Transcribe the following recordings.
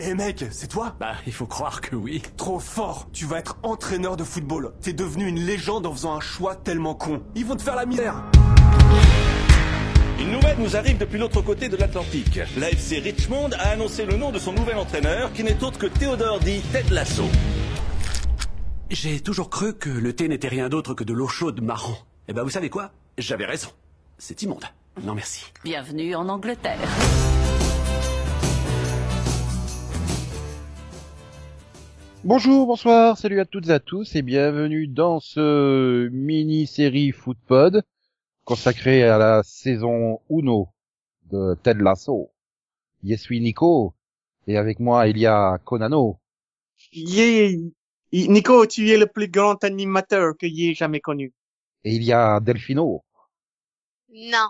Eh mec, c'est toi? Bah, il faut croire que oui. Trop fort Tu vas être entraîneur de football. T'es devenu une légende en faisant un choix tellement con. Ils vont te faire la misère Une nouvelle nous arrive depuis l'autre côté de l'Atlantique. L'AFC Richmond a annoncé le nom de son nouvel entraîneur, qui n'est autre que Théodore dit Ted Lasso. J'ai toujours cru que le thé n'était rien d'autre que de l'eau chaude marron. Eh ben, vous savez quoi? J'avais raison. C'est immonde. Non, merci. Bienvenue en Angleterre. Bonjour, bonsoir, salut à toutes et à tous et bienvenue dans ce mini-série Footpod consacrée à la saison Uno de Ted Lasso. Yes, oui, Nico. Et avec moi, il y a Konano. Yeah. Nico, tu es le plus grand animateur que j'ai jamais connu. Et il y a Delphino. Non,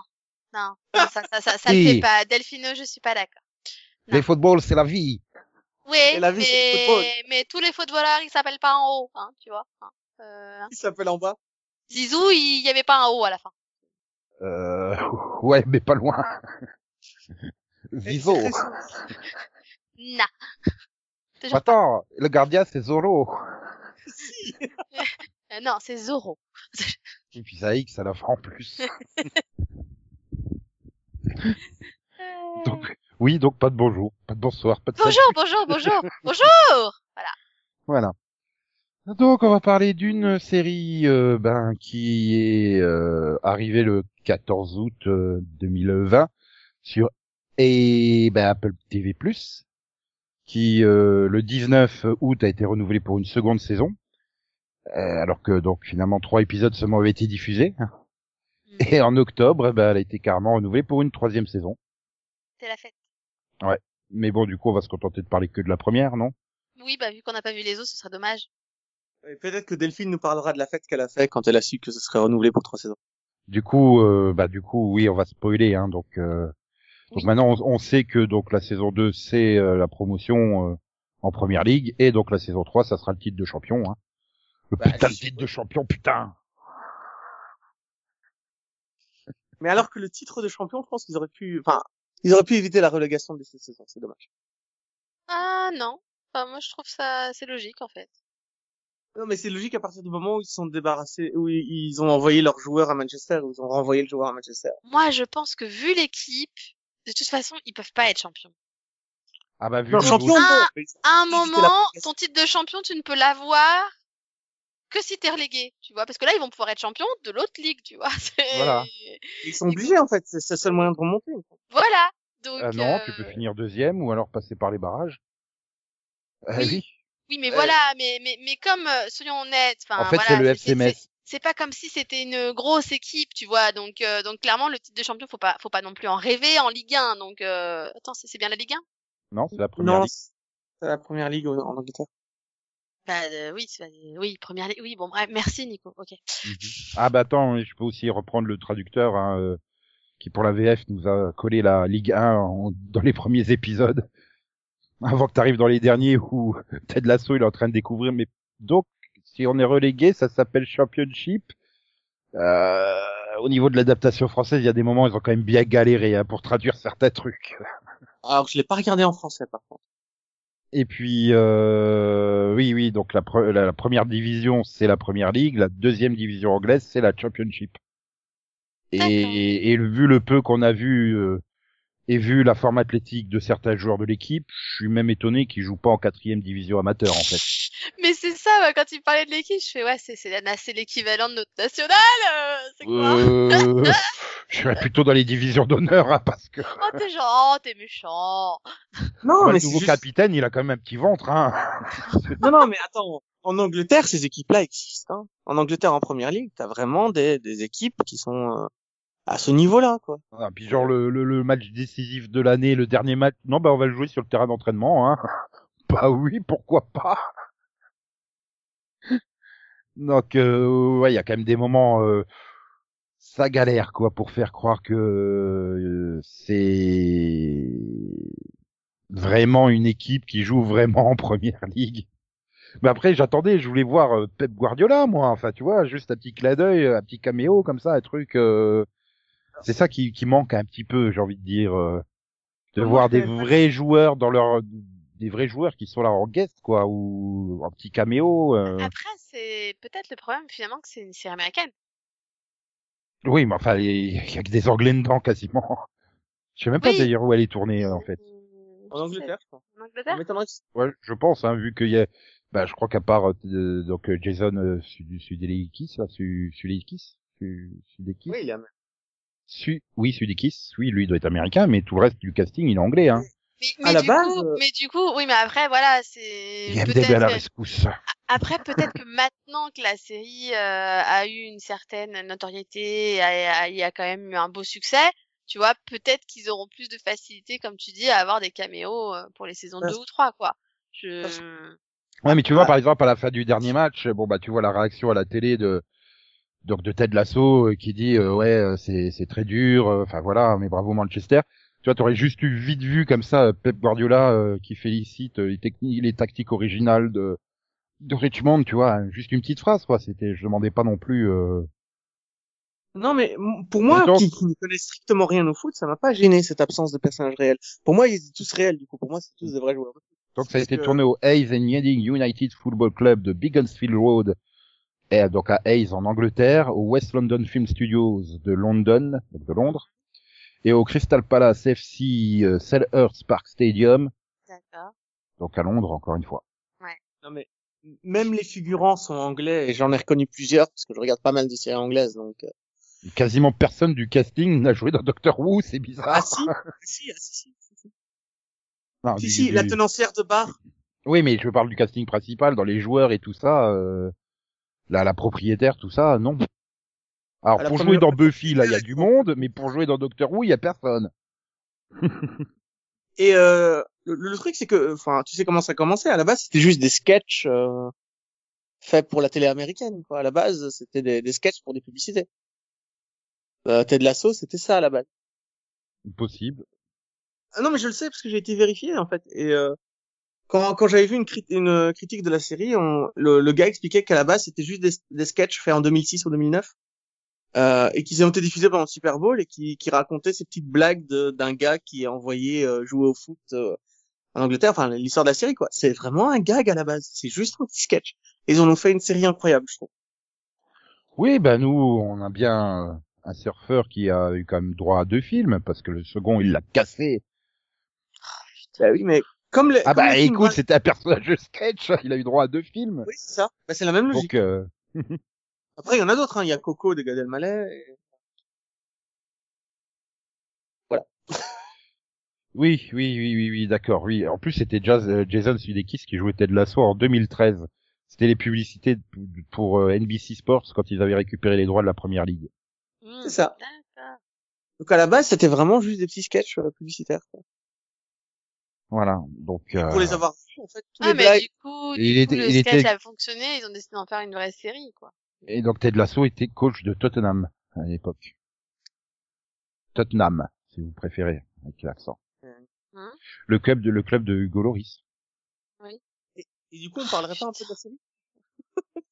non, non, ça, ça, ça, ça le Si. fait pas. Delphino, je suis pas d'accord. Les football, c'est la vie. Oui, Et la vie, mais, mais tous les footballeurs, ils s'appellent pas en haut, hein, tu vois. hein. Euh, hein. Il s'appelle en bas. Zizou, il y avait pas un haut à la fin. Euh, ouais, mais pas loin. Vivo. Nah. Toujours Attends, le gardien, c'est Zoro. Euh, non, c'est Zoro. Et puis ça X à la fin en plus. Donc, oui, donc pas de bonjour, pas de bonsoir, pas de salut. Bonjour, bonjour, bonjour, bonjour. Voilà. Voilà. Donc on va parler d'une série euh, ben, qui est euh, arrivée le 14 août euh, 2020 sur et ben, Apple TV+, qui euh, le 19 août a été renouvelé pour une seconde saison, euh, alors que donc finalement trois épisodes seulement avaient été diffusés. Et en octobre, ben, elle a été carrément renouvelée pour une troisième saison. C'est la fête. Mais bon, du coup, on va se contenter de parler que de la première, non? Oui, bah vu qu'on n'a pas vu les autres, ce serait dommage. Et Peut-être que Delphine nous parlera de la fête qu'elle a fait quand elle a su que ce serait renouvelé pour trois saisons. Du coup, euh, bah du coup, oui, on va spoiler, hein, donc. euh, Donc Oui. maintenant, on, on sait que donc la saison 2 c'est euh, la promotion euh, en première ligue et donc la saison 3 ça sera le titre de champion. Hein. Le Bah, putain de titre de champion, putain. Mais alors que le titre de champion, je pense qu'ils auraient pu, enfin, ils auraient pu éviter la relégation de cette saison. C'est dommage. Ah non. Enfin, moi, je trouve ça, c'est logique en fait. Non, mais c'est logique à partir du moment où ils se sont débarrassés, où ils ont envoyé leur joueur à Manchester, où ils ont renvoyé le joueur à Manchester. Moi, je pense que vu l'équipe, de toute façon, ils peuvent pas être champions. Ah bah vu Non, le champion. Ah, À un la moment, ton titre de champion, tu ne peux l'avoir que si t'es relégué, tu vois, parce que là, ils vont pouvoir être champions de l'autre ligue, tu vois. Voilà. Ils sont obligés, en fait. C'est le seul moyen de remonter. Voilà. Donc, Ah non, tu euh, peux finir deuxième ou alors passer par les barrages. Oui. oui. Oui, mais Euh, voilà, mais, mais, mais comme, euh, soyons honnêtes, enfin, En fait, voilà, c'est le c'est- FC Metz. c'est- pas comme si c'était une grosse équipe, tu vois. Donc, euh, donc clairement, le titre de champion, faut pas, faut pas non plus en rêver en Ligue 1. Donc, euh... attends, c'est c'est bien la Ligue 1 Non, c'est la première Non, ligue. c'est la première ligue en Angleterre. Bah euh, oui, première Ligue. Oui, bon, bref, merci Nico. Ok. Mhm. Ah bah attends, je peux aussi reprendre le traducteur hein, euh, qui pour la VF nous a collé la Ligue 1 en- dans les premiers épisodes avant que tu arrives dans les derniers où Ted Lasso il est en train de découvrir mais donc si on est relégué ça s'appelle Championship euh, au niveau de l'adaptation française il y a des moments ils ont quand même bien galéré hein, pour traduire certains trucs Alors, je l'ai pas regardé en français, par contre. Et puis euh, oui oui donc la, pre- la, la première division c'est la première ligue la deuxième division anglaise c'est la Championship D'accord. Et, et vu le peu qu'on a vu euh, et vu la forme athlétique de certains joueurs de l'équipe, je suis même étonné qu'ils jouent pas en quatrième division amateur en fait. Mais c'est ça, ouais, quand il parlait de l'équipe, je fais ouais, c'est c'est l'équivalent de notre national. euh, c'est quoi? Euh, je serais plutôt dans les divisions d'honneur hein, parce que Oh t'es genre, oh, t'es méchant. Non, le mais c'est nouveau juste... capitaine, il a quand même un petit ventre. Hein. Non, non, mais attends. En Angleterre, ces équipes-là existent. hein. En Angleterre, en première ligue, t'as vraiment des, des équipes qui sont euh, à ce niveau-là, quoi. Ah, puis genre le, match décisif de l'année, le dernier match, non bah on va le jouer sur le terrain d'entraînement. Hein. Bah oui, pourquoi pas. Donc euh, ouais, il y a quand même des moments, euh, ça galère quoi pour faire croire que euh, c'est vraiment une équipe qui joue vraiment en première ligue. Mais après, j'attendais, je voulais voir euh, Pep Guardiola, moi. Enfin, tu vois, juste un petit clin d'œil, un petit caméo comme ça, un truc. euh, C'est ça qui, qui manque un petit peu, j'ai envie de dire, euh, de voir des vrais joueurs dans leur des vrais joueurs qui sont là en guest, quoi, ou en petit caméo. euh. Après, c'est peut-être le problème finalement que c'est une série américaine. Oui, mais enfin, il y a que des Anglais dedans, quasiment. Je sais même pas d'ailleurs où elle est tournée, euh, en fait. Hum, En Angleterre, je crois. En Angleterre? Ouais, je pense, hein, vu qu'il y a, bah, je crois qu'à part euh, donc euh, Jason euh, Sud- Sudeikis, là, Su- Sudeikis, Su- Sudeikis, Oui, il y a Su- oui, Sudeikis, oui, lui il doit être américain, mais tout le reste du casting il est anglais, hein. Mais, À mais la du base, coup, euh, mais du coup, oui, mais après, voilà, c'est Il y a peut-être à la que- rescousse. après peut-être que maintenant que la série euh, a eu une certaine notoriété, a- a- il y a quand même eu un beau succès, tu vois, peut-être qu'ils auront plus de facilité, comme tu dis, à avoir des caméos euh, pour les saisons Parce- 2 ou 3, quoi. Je... Ouais, mais tu vois, par exemple, à la fin du dernier match, bon, bah, tu vois la réaction à la télé de, donc, de Ted Lasso, euh, qui dit, euh, ouais, euh, c'est, c'est très dur, euh, enfin, voilà, mais bravo Manchester. Tu vois, t'aurais juste eu vite vu, comme ça, Pep Guardiola, euh, qui félicite les techniques, les tactiques originales de, de Richmond, tu vois, juste une petite phrase, quoi. C'était, je demandais pas non plus, euh, Non, mais pour moi, qui, qui ne connaît strictement rien au foot, ça m'a pas gêné cette absence de personnages réels. Pour moi, ils étaient tous réels, du coup. Pour moi, c'est tous des vrais joueurs. Donc ça a été que- tourné au Hayes and Yeding United Football Club de Beaconsfield Road, et donc à Hayes en Angleterre, au West London Film Studios de London, donc de Londres, et au Crystal Palace FC euh, Selhurst Park Stadium, D'accord. donc à Londres encore une fois. Non, mais même les figurants sont anglais et j'en ai reconnu plusieurs parce que je regarde pas mal de séries anglaises, donc. euh, Quasiment personne du casting n'a joué dans Doctor Who, c'est bizarre. Ah si, si, ah, si, si, si, si. Non, Si, du- si, du- la tenancière de bar. Oui, mais je parle du casting principal, dans les joueurs et tout ça, euh, la, la propriétaire, tout ça, non. Alors pour première- jouer dans Buffy, là, il y a du monde, mais pour jouer dans Doctor Who, il y a personne. Et euh, le, le truc, c'est que, enfin, tu sais comment ça a commencé. À la base, c'était juste des sketchs euh, faits pour la télé américaine. Quoi. À la base, c'était des, des sketchs pour des publicités. Euh, Ted Lasso, c'était ça à la base. Possible. Ah non, mais je le sais parce que j'ai été vérifié en fait. Et euh, quand, quand j'avais vu une, crit- une euh, critique de la série, on, le, le gars expliquait qu'à la base c'était juste des, des sketchs faits en 2006 ou 2009 euh, et qu'ils ont été diffusés pendant le Super Bowl et qui, qui racontaient ces petites blagues d'un gars qui est envoyé euh, jouer au foot euh, en Angleterre. Enfin, l'histoire de la série quoi. C'est vraiment un gag à la base. C'est juste un petit sketch. Et ils en ont fait une série incroyable, je trouve. Oui, ben nous, on a bien euh, un surfeur qui a eu quand même droit à deux films, parce que le second, il l'a cassé. Bah oui, mais comme. Ah comme bah écoute, c'était un personnage de sketch, il a eu droit à deux films. Oui, c'est ça. Bah, c'est la même logique. Donc, euh, Après, il y en a d'autres. Hein. Il y a Coco de Gad Elmaleh. et- oui, oui, oui, oui, oui, d'accord, oui. En plus, c'était Jazz- euh, Jason Sudeikis qui jouait Ted Lasso en 2013. C'était les publicités pour euh, NBC Sports quand ils avaient récupéré les droits de la première ligue. C'est ça. D'accord. Donc à la base, c'était vraiment juste des petits sketchs euh, publicitaires. quoi. Voilà, donc euh, Pour les avoir vus, en fait, tous Ah, les mais blagues. du coup, du il coup, était- le il sketch était- a fonctionné, ils ont décidé d'en faire une vraie série, quoi. et donc Ted Lasso était coach de Tottenham à l'époque. Tottenham, si vous préférez, avec l'accent. Hein? Le club de le club de Hugo Loris. Et du coup, on parlerait pas un peu de la série?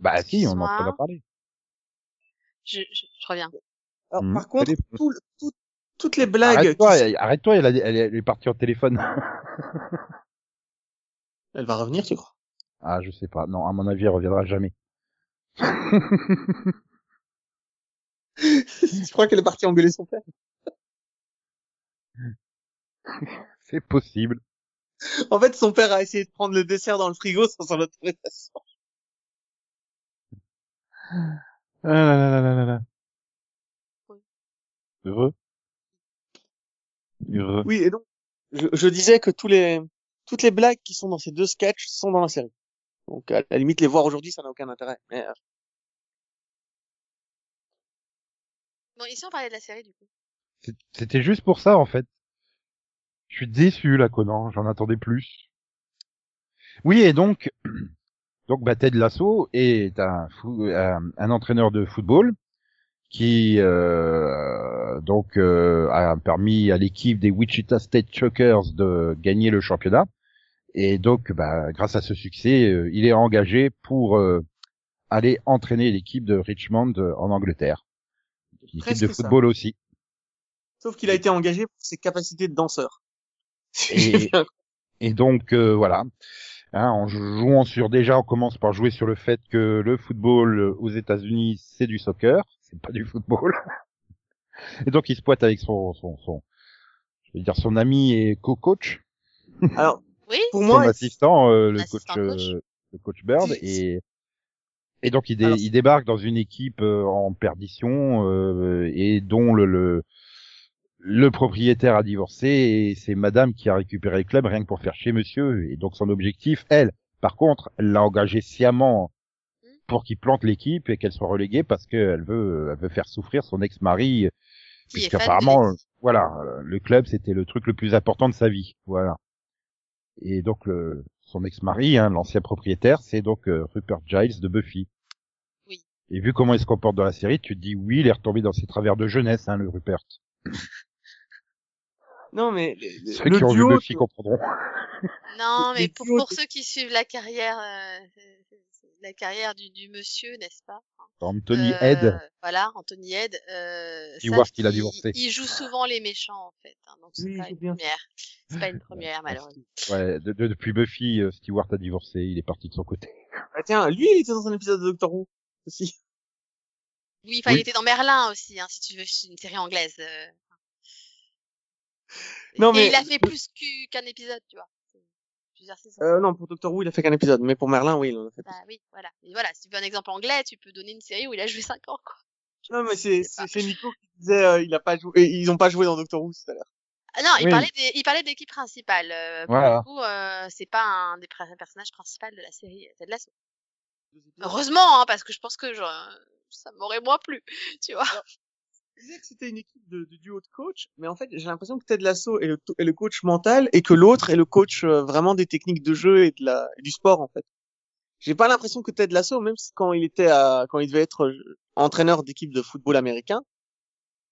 Bah si, on en a parlé. Je, je, je reviens. Alors, Mhm. Par contre, tout le- tout- toutes les blagues... Arrête-toi, qui- elle- arrête-toi, elle, a- elle, elle est partie en téléphone. Elle va revenir, tu crois? Ah, je sais pas. Non, à mon avis, elle reviendra jamais. Je crois qu'elle est partie engueuler son père? C'est possible. En fait, son père a essayé de prendre le dessert dans le frigo sans son autorisation. Ah là là là là là. Heureux. Heureux. Oui, et donc, je, je disais que tous les, toutes les blagues qui sont dans ces deux sketchs sont dans la série. Donc, à la limite, les voir aujourd'hui, ça n'a aucun intérêt. Mais, euh, Bon, ici, on parlait de la série, du coup? C'était juste pour ça, en fait. Je suis déçu, là, Conan. J'en attendais plus. Oui, et donc, donc, bah, Ted Lasso est un, fou- un, un entraîneur de football qui, euh, donc, euh, a permis à l'équipe des Wichita State Chuckers de gagner le championnat. Et donc, bah, grâce à ce succès, euh, il est engagé pour euh, aller entraîner l'équipe de Richmond euh, en Angleterre. L'équipe de ça. football aussi. sauf qu'il a été engagé pour ses capacités de danseur. Et- Et donc euh, voilà, hein, en jouant sur déjà, on commence par jouer sur le fait que le football aux États-Unis c'est du soccer, c'est pas du football. Et donc il se pointe avec son son son, je vais dire son ami et co-coach, Alors, Oui, pour son moi, assistant, euh, le coach, Assistant coach. euh, le coach Bird, et et donc il, dé- Alors- il débarque dans une équipe euh, en perdition euh, et dont le, le le propriétaire a divorcé et c'est Madame qui a récupéré le club rien que pour faire chez Monsieur. Et donc son objectif, elle, par contre, elle l'a engagé sciemment pour qu'il plante l'équipe et qu'elle soit reléguée parce qu'elle veut elle veut faire souffrir son ex-mari de puisqu'apparemment l'équipe. voilà, euh, le club c'était le truc le plus important de sa vie, voilà. Et donc le, son ex-mari, hein, l'ancien propriétaire, c'est donc euh, Rupert Giles de Buffy. Oui. Et vu comment il se comporte dans la série, tu te dis oui, il est retombé dans ses travers de jeunesse, hein, le Rupert. non, mais le, Ceux le qui ont duo, vu Buffy comprendront. Non, les mais pour, pour ceux qui suivent la carrière, euh, la carrière du, du monsieur, n'est-ce pas? Anthony Euh, Head, Voilà, Anthony Head. Euh, Stewart, savent il a qu'il- divorcé. Il joue souvent les méchants, en fait. hein, donc c'est Oui, pas une bien. première. C'est pas une première, malheureusement. ouais, de- de- depuis Buffy, euh, Stewart a divorcé, il est parti de son côté. Ah, tiens, lui, il était dans un épisode de Doctor Who aussi. Oui, enfin, Oui. il était dans Merlin aussi, hein, si tu veux, c'est une série anglaise. euh. Non, Et mais- il a fait plus qu'u- qu'un épisode, tu vois. Plusieurs saisons. Euh, non, pour Doctor Who, il a fait qu'un épisode, mais pour Merlin, oui, il en a fait. Bah oui, voilà. Et voilà, si tu veux un exemple anglais, tu peux donner une série où il a joué 5 ans, quoi. Non, mais c'est Nico qui disait, euh, il a pas joué, ils ont pas joué dans Doctor Who tout à l'heure. Ah non, il parlait des, il parlait de l'équipe principale. Euh, pour Voilà. le coup, euh, c'est pas un des pr- personnages principaux de la série Ted Lasso. Heureusement, hein, parce que je pense que genre, ça m'aurait moins plu, tu vois. Il disait que c'était une équipe de, de duo de coach, mais en fait, j'ai l'impression que Ted Lasso est le, est le coach mental et que l'autre est le coach euh, vraiment des techniques de jeu et de la, et du sport, en fait. J'ai pas l'impression que Ted Lasso, même si quand il était à, quand il devait être euh, entraîneur d'équipe de football américain,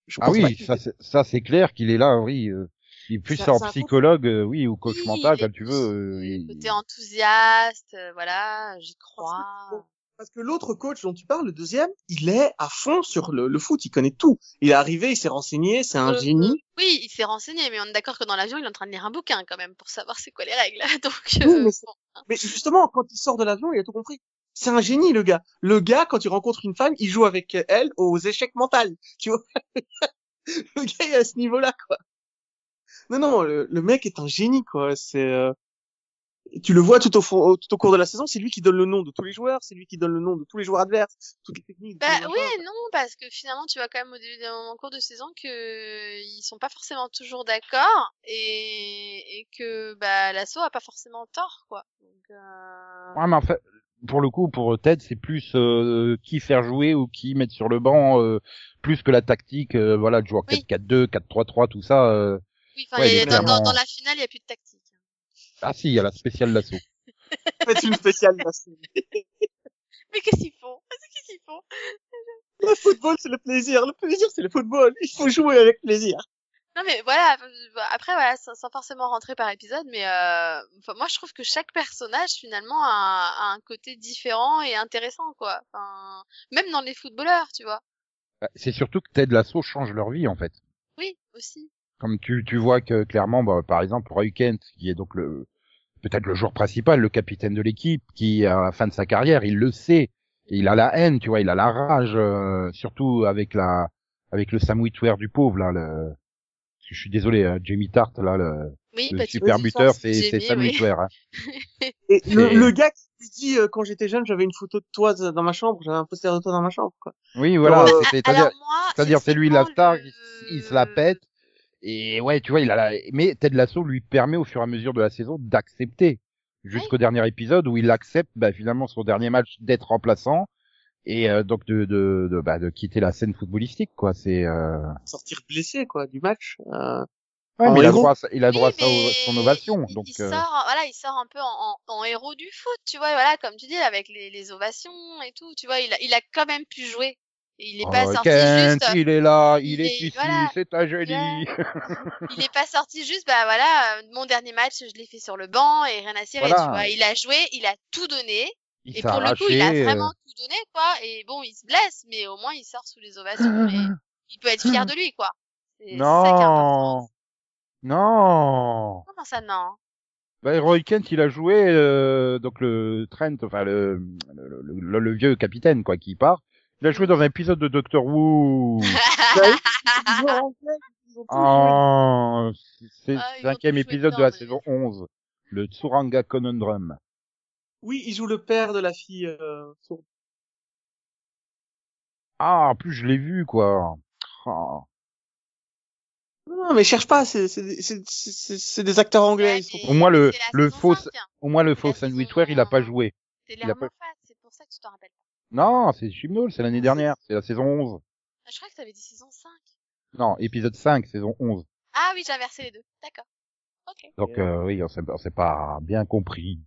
je Ah oui, ça, c'est- ça c'est clair qu'il est là, oui. euh, il est plus Ça- en psychologue, euh, oui, ou coach Oui, mental, comme tu veux. euh, il- Côté enthousiaste, euh, voilà, j'y crois. Parce que l'autre coach dont tu parles, le deuxième, il est à fond sur le, le foot, il connaît tout. Il est arrivé, il s'est renseigné, c'est un Euh, génie. Oui, il s'est renseigné, mais on est d'accord que dans l'avion, il est en train de lire un bouquin quand même pour savoir c'est quoi les règles. Donc, Oui, euh, mais c'est- bon, hein. Mais justement, quand il sort de l'avion, il a tout compris. C'est un génie, le gars. Le gars, quand il rencontre une femme, il joue avec elle aux échecs mentaux. Tu vois Le gars est à ce niveau-là, quoi. Non, non, le, le mec est un génie, quoi. C'est, euh, tu le vois tout au fond, tout au cours de la saison. C'est lui qui donne le nom de tous les joueurs. C'est lui qui donne le nom de tous les joueurs adverses, toutes les techniques. Bah les oui et non, parce que finalement, tu vois quand même au début d'un cours de saison que ils sont pas forcément toujours d'accord et, et que bah l'assaut a pas forcément tort, quoi. Donc, euh... Ouais, mais en fait, pour le coup, pour Ted, c'est plus euh, qui faire jouer ou qui mettre sur le banc, euh, plus que la tactique, euh, voilà, de jouer en Oui. 4-4-2, 4-3-3, tout ça. euh. oui, enfin, Ouais, il y a- il est dans, dans, clairement- dans la finale, il y a plus de tactique. Ah si, il y a la spéciale d'assaut. Faites une spéciale. là. Mais qu'est-ce qu'ils font? Qu'est-ce qu'ils font? Le football, c'est le plaisir. Le plaisir, c'est le football. Il faut jouer avec plaisir. Non mais voilà, après voilà, sans, forcément rentrer par épisode, mais euh, enfin, moi je trouve que chaque personnage finalement a, a un côté différent et intéressant quoi. Enfin, même dans les footballeurs, tu vois. Bah, C'est surtout que Ted Lasso change leur vie, en fait. Oui, aussi. Comme tu, tu vois que clairement, bah, par exemple, Roy Kent, qui est donc le peut-être le joueur principal, le capitaine de l'équipe, qui à la fin de sa carrière, il le sait, il a la haine, tu vois, il a la rage, euh, surtout avec la avec le Sam du pauvre là. Le... Je suis désolé, hein, Jamie Tart là, le, Oui, le bah, super buteur, c'est c'est Sam oui. Hein. Et le, le gars qui lui dit euh, quand j'étais jeune, j'avais une photo de toi dans ma chambre, j'avais un poster de toi dans ma chambre. Quoi. Oui, voilà, c'est- c'est-à-dire c'est lui la star, le- il, il se la pète. Et ouais, tu vois, il a la... mais Ted Lasso lui permet au fur et à mesure de la saison d'accepter jusqu'au dernier épisode où il accepte bah, finalement son dernier match d'être remplaçant et euh, donc de de, de, bah, de quitter la scène footballistique quoi. C'est euh... Sortir blessé quoi du match. Euh, ouais, mais il a droit, à sa- il a droit à sa- son ovation. il- Donc il, euh, sort, voilà, il sort un peu en, en, en héros du foot, tu vois, voilà, comme tu dis, avec les, les ovations et tout, tu vois, il a, il a quand même pu jouer. Et il est pas oh, sorti Kent, juste, il est là, il, il est, est- ici, voilà. c'est un génie. il est pas sorti juste, bah voilà, euh, mon dernier match, je l'ai fait sur le banc et rien à cirer, Voilà. tu vois. Il a joué, il a tout donné, il et pour le coup, il a arraché, euh, vraiment tout donné, quoi. Et bon, il se blesse, mais au moins, il sort sous les ovations, et il peut être fier de lui, quoi. Ça qui est. Non, non. Comment ça, non? Bah, Roy Kent, il a joué euh, donc le Trent, enfin le, le, le- le vieux capitaine quoi, qui part. Il a joué dans un épisode de Doctor Who. En en c'est Ah, cinquième épisode de la mais- saison 11, le Tsuranga Conundrum. Oui, il joue le père de la fille euh, sourde. Ah, en plus je l'ai vu quoi. Ah. Non, mais cherche pas, c'est c'est des- c'est- c'est- c'est des acteurs anglais. Ouais, Au moins, le- la le faux- 5, hein. Au moins le faux sandwichware, il a pas joué. C'est il a Lermont pas- Fat, c'est pour ça que tu t'en rappelles pas. Non, c'est Chimnol, c'est l'année dernière, c'est la saison 11. Ah, Je crois que t'avais dit saison 5. Non, épisode 5, saison 11. Ah oui, j'ai inversé les deux. D'accord. Ok. Donc euh, oui, on s'est on s'est pas bien compris.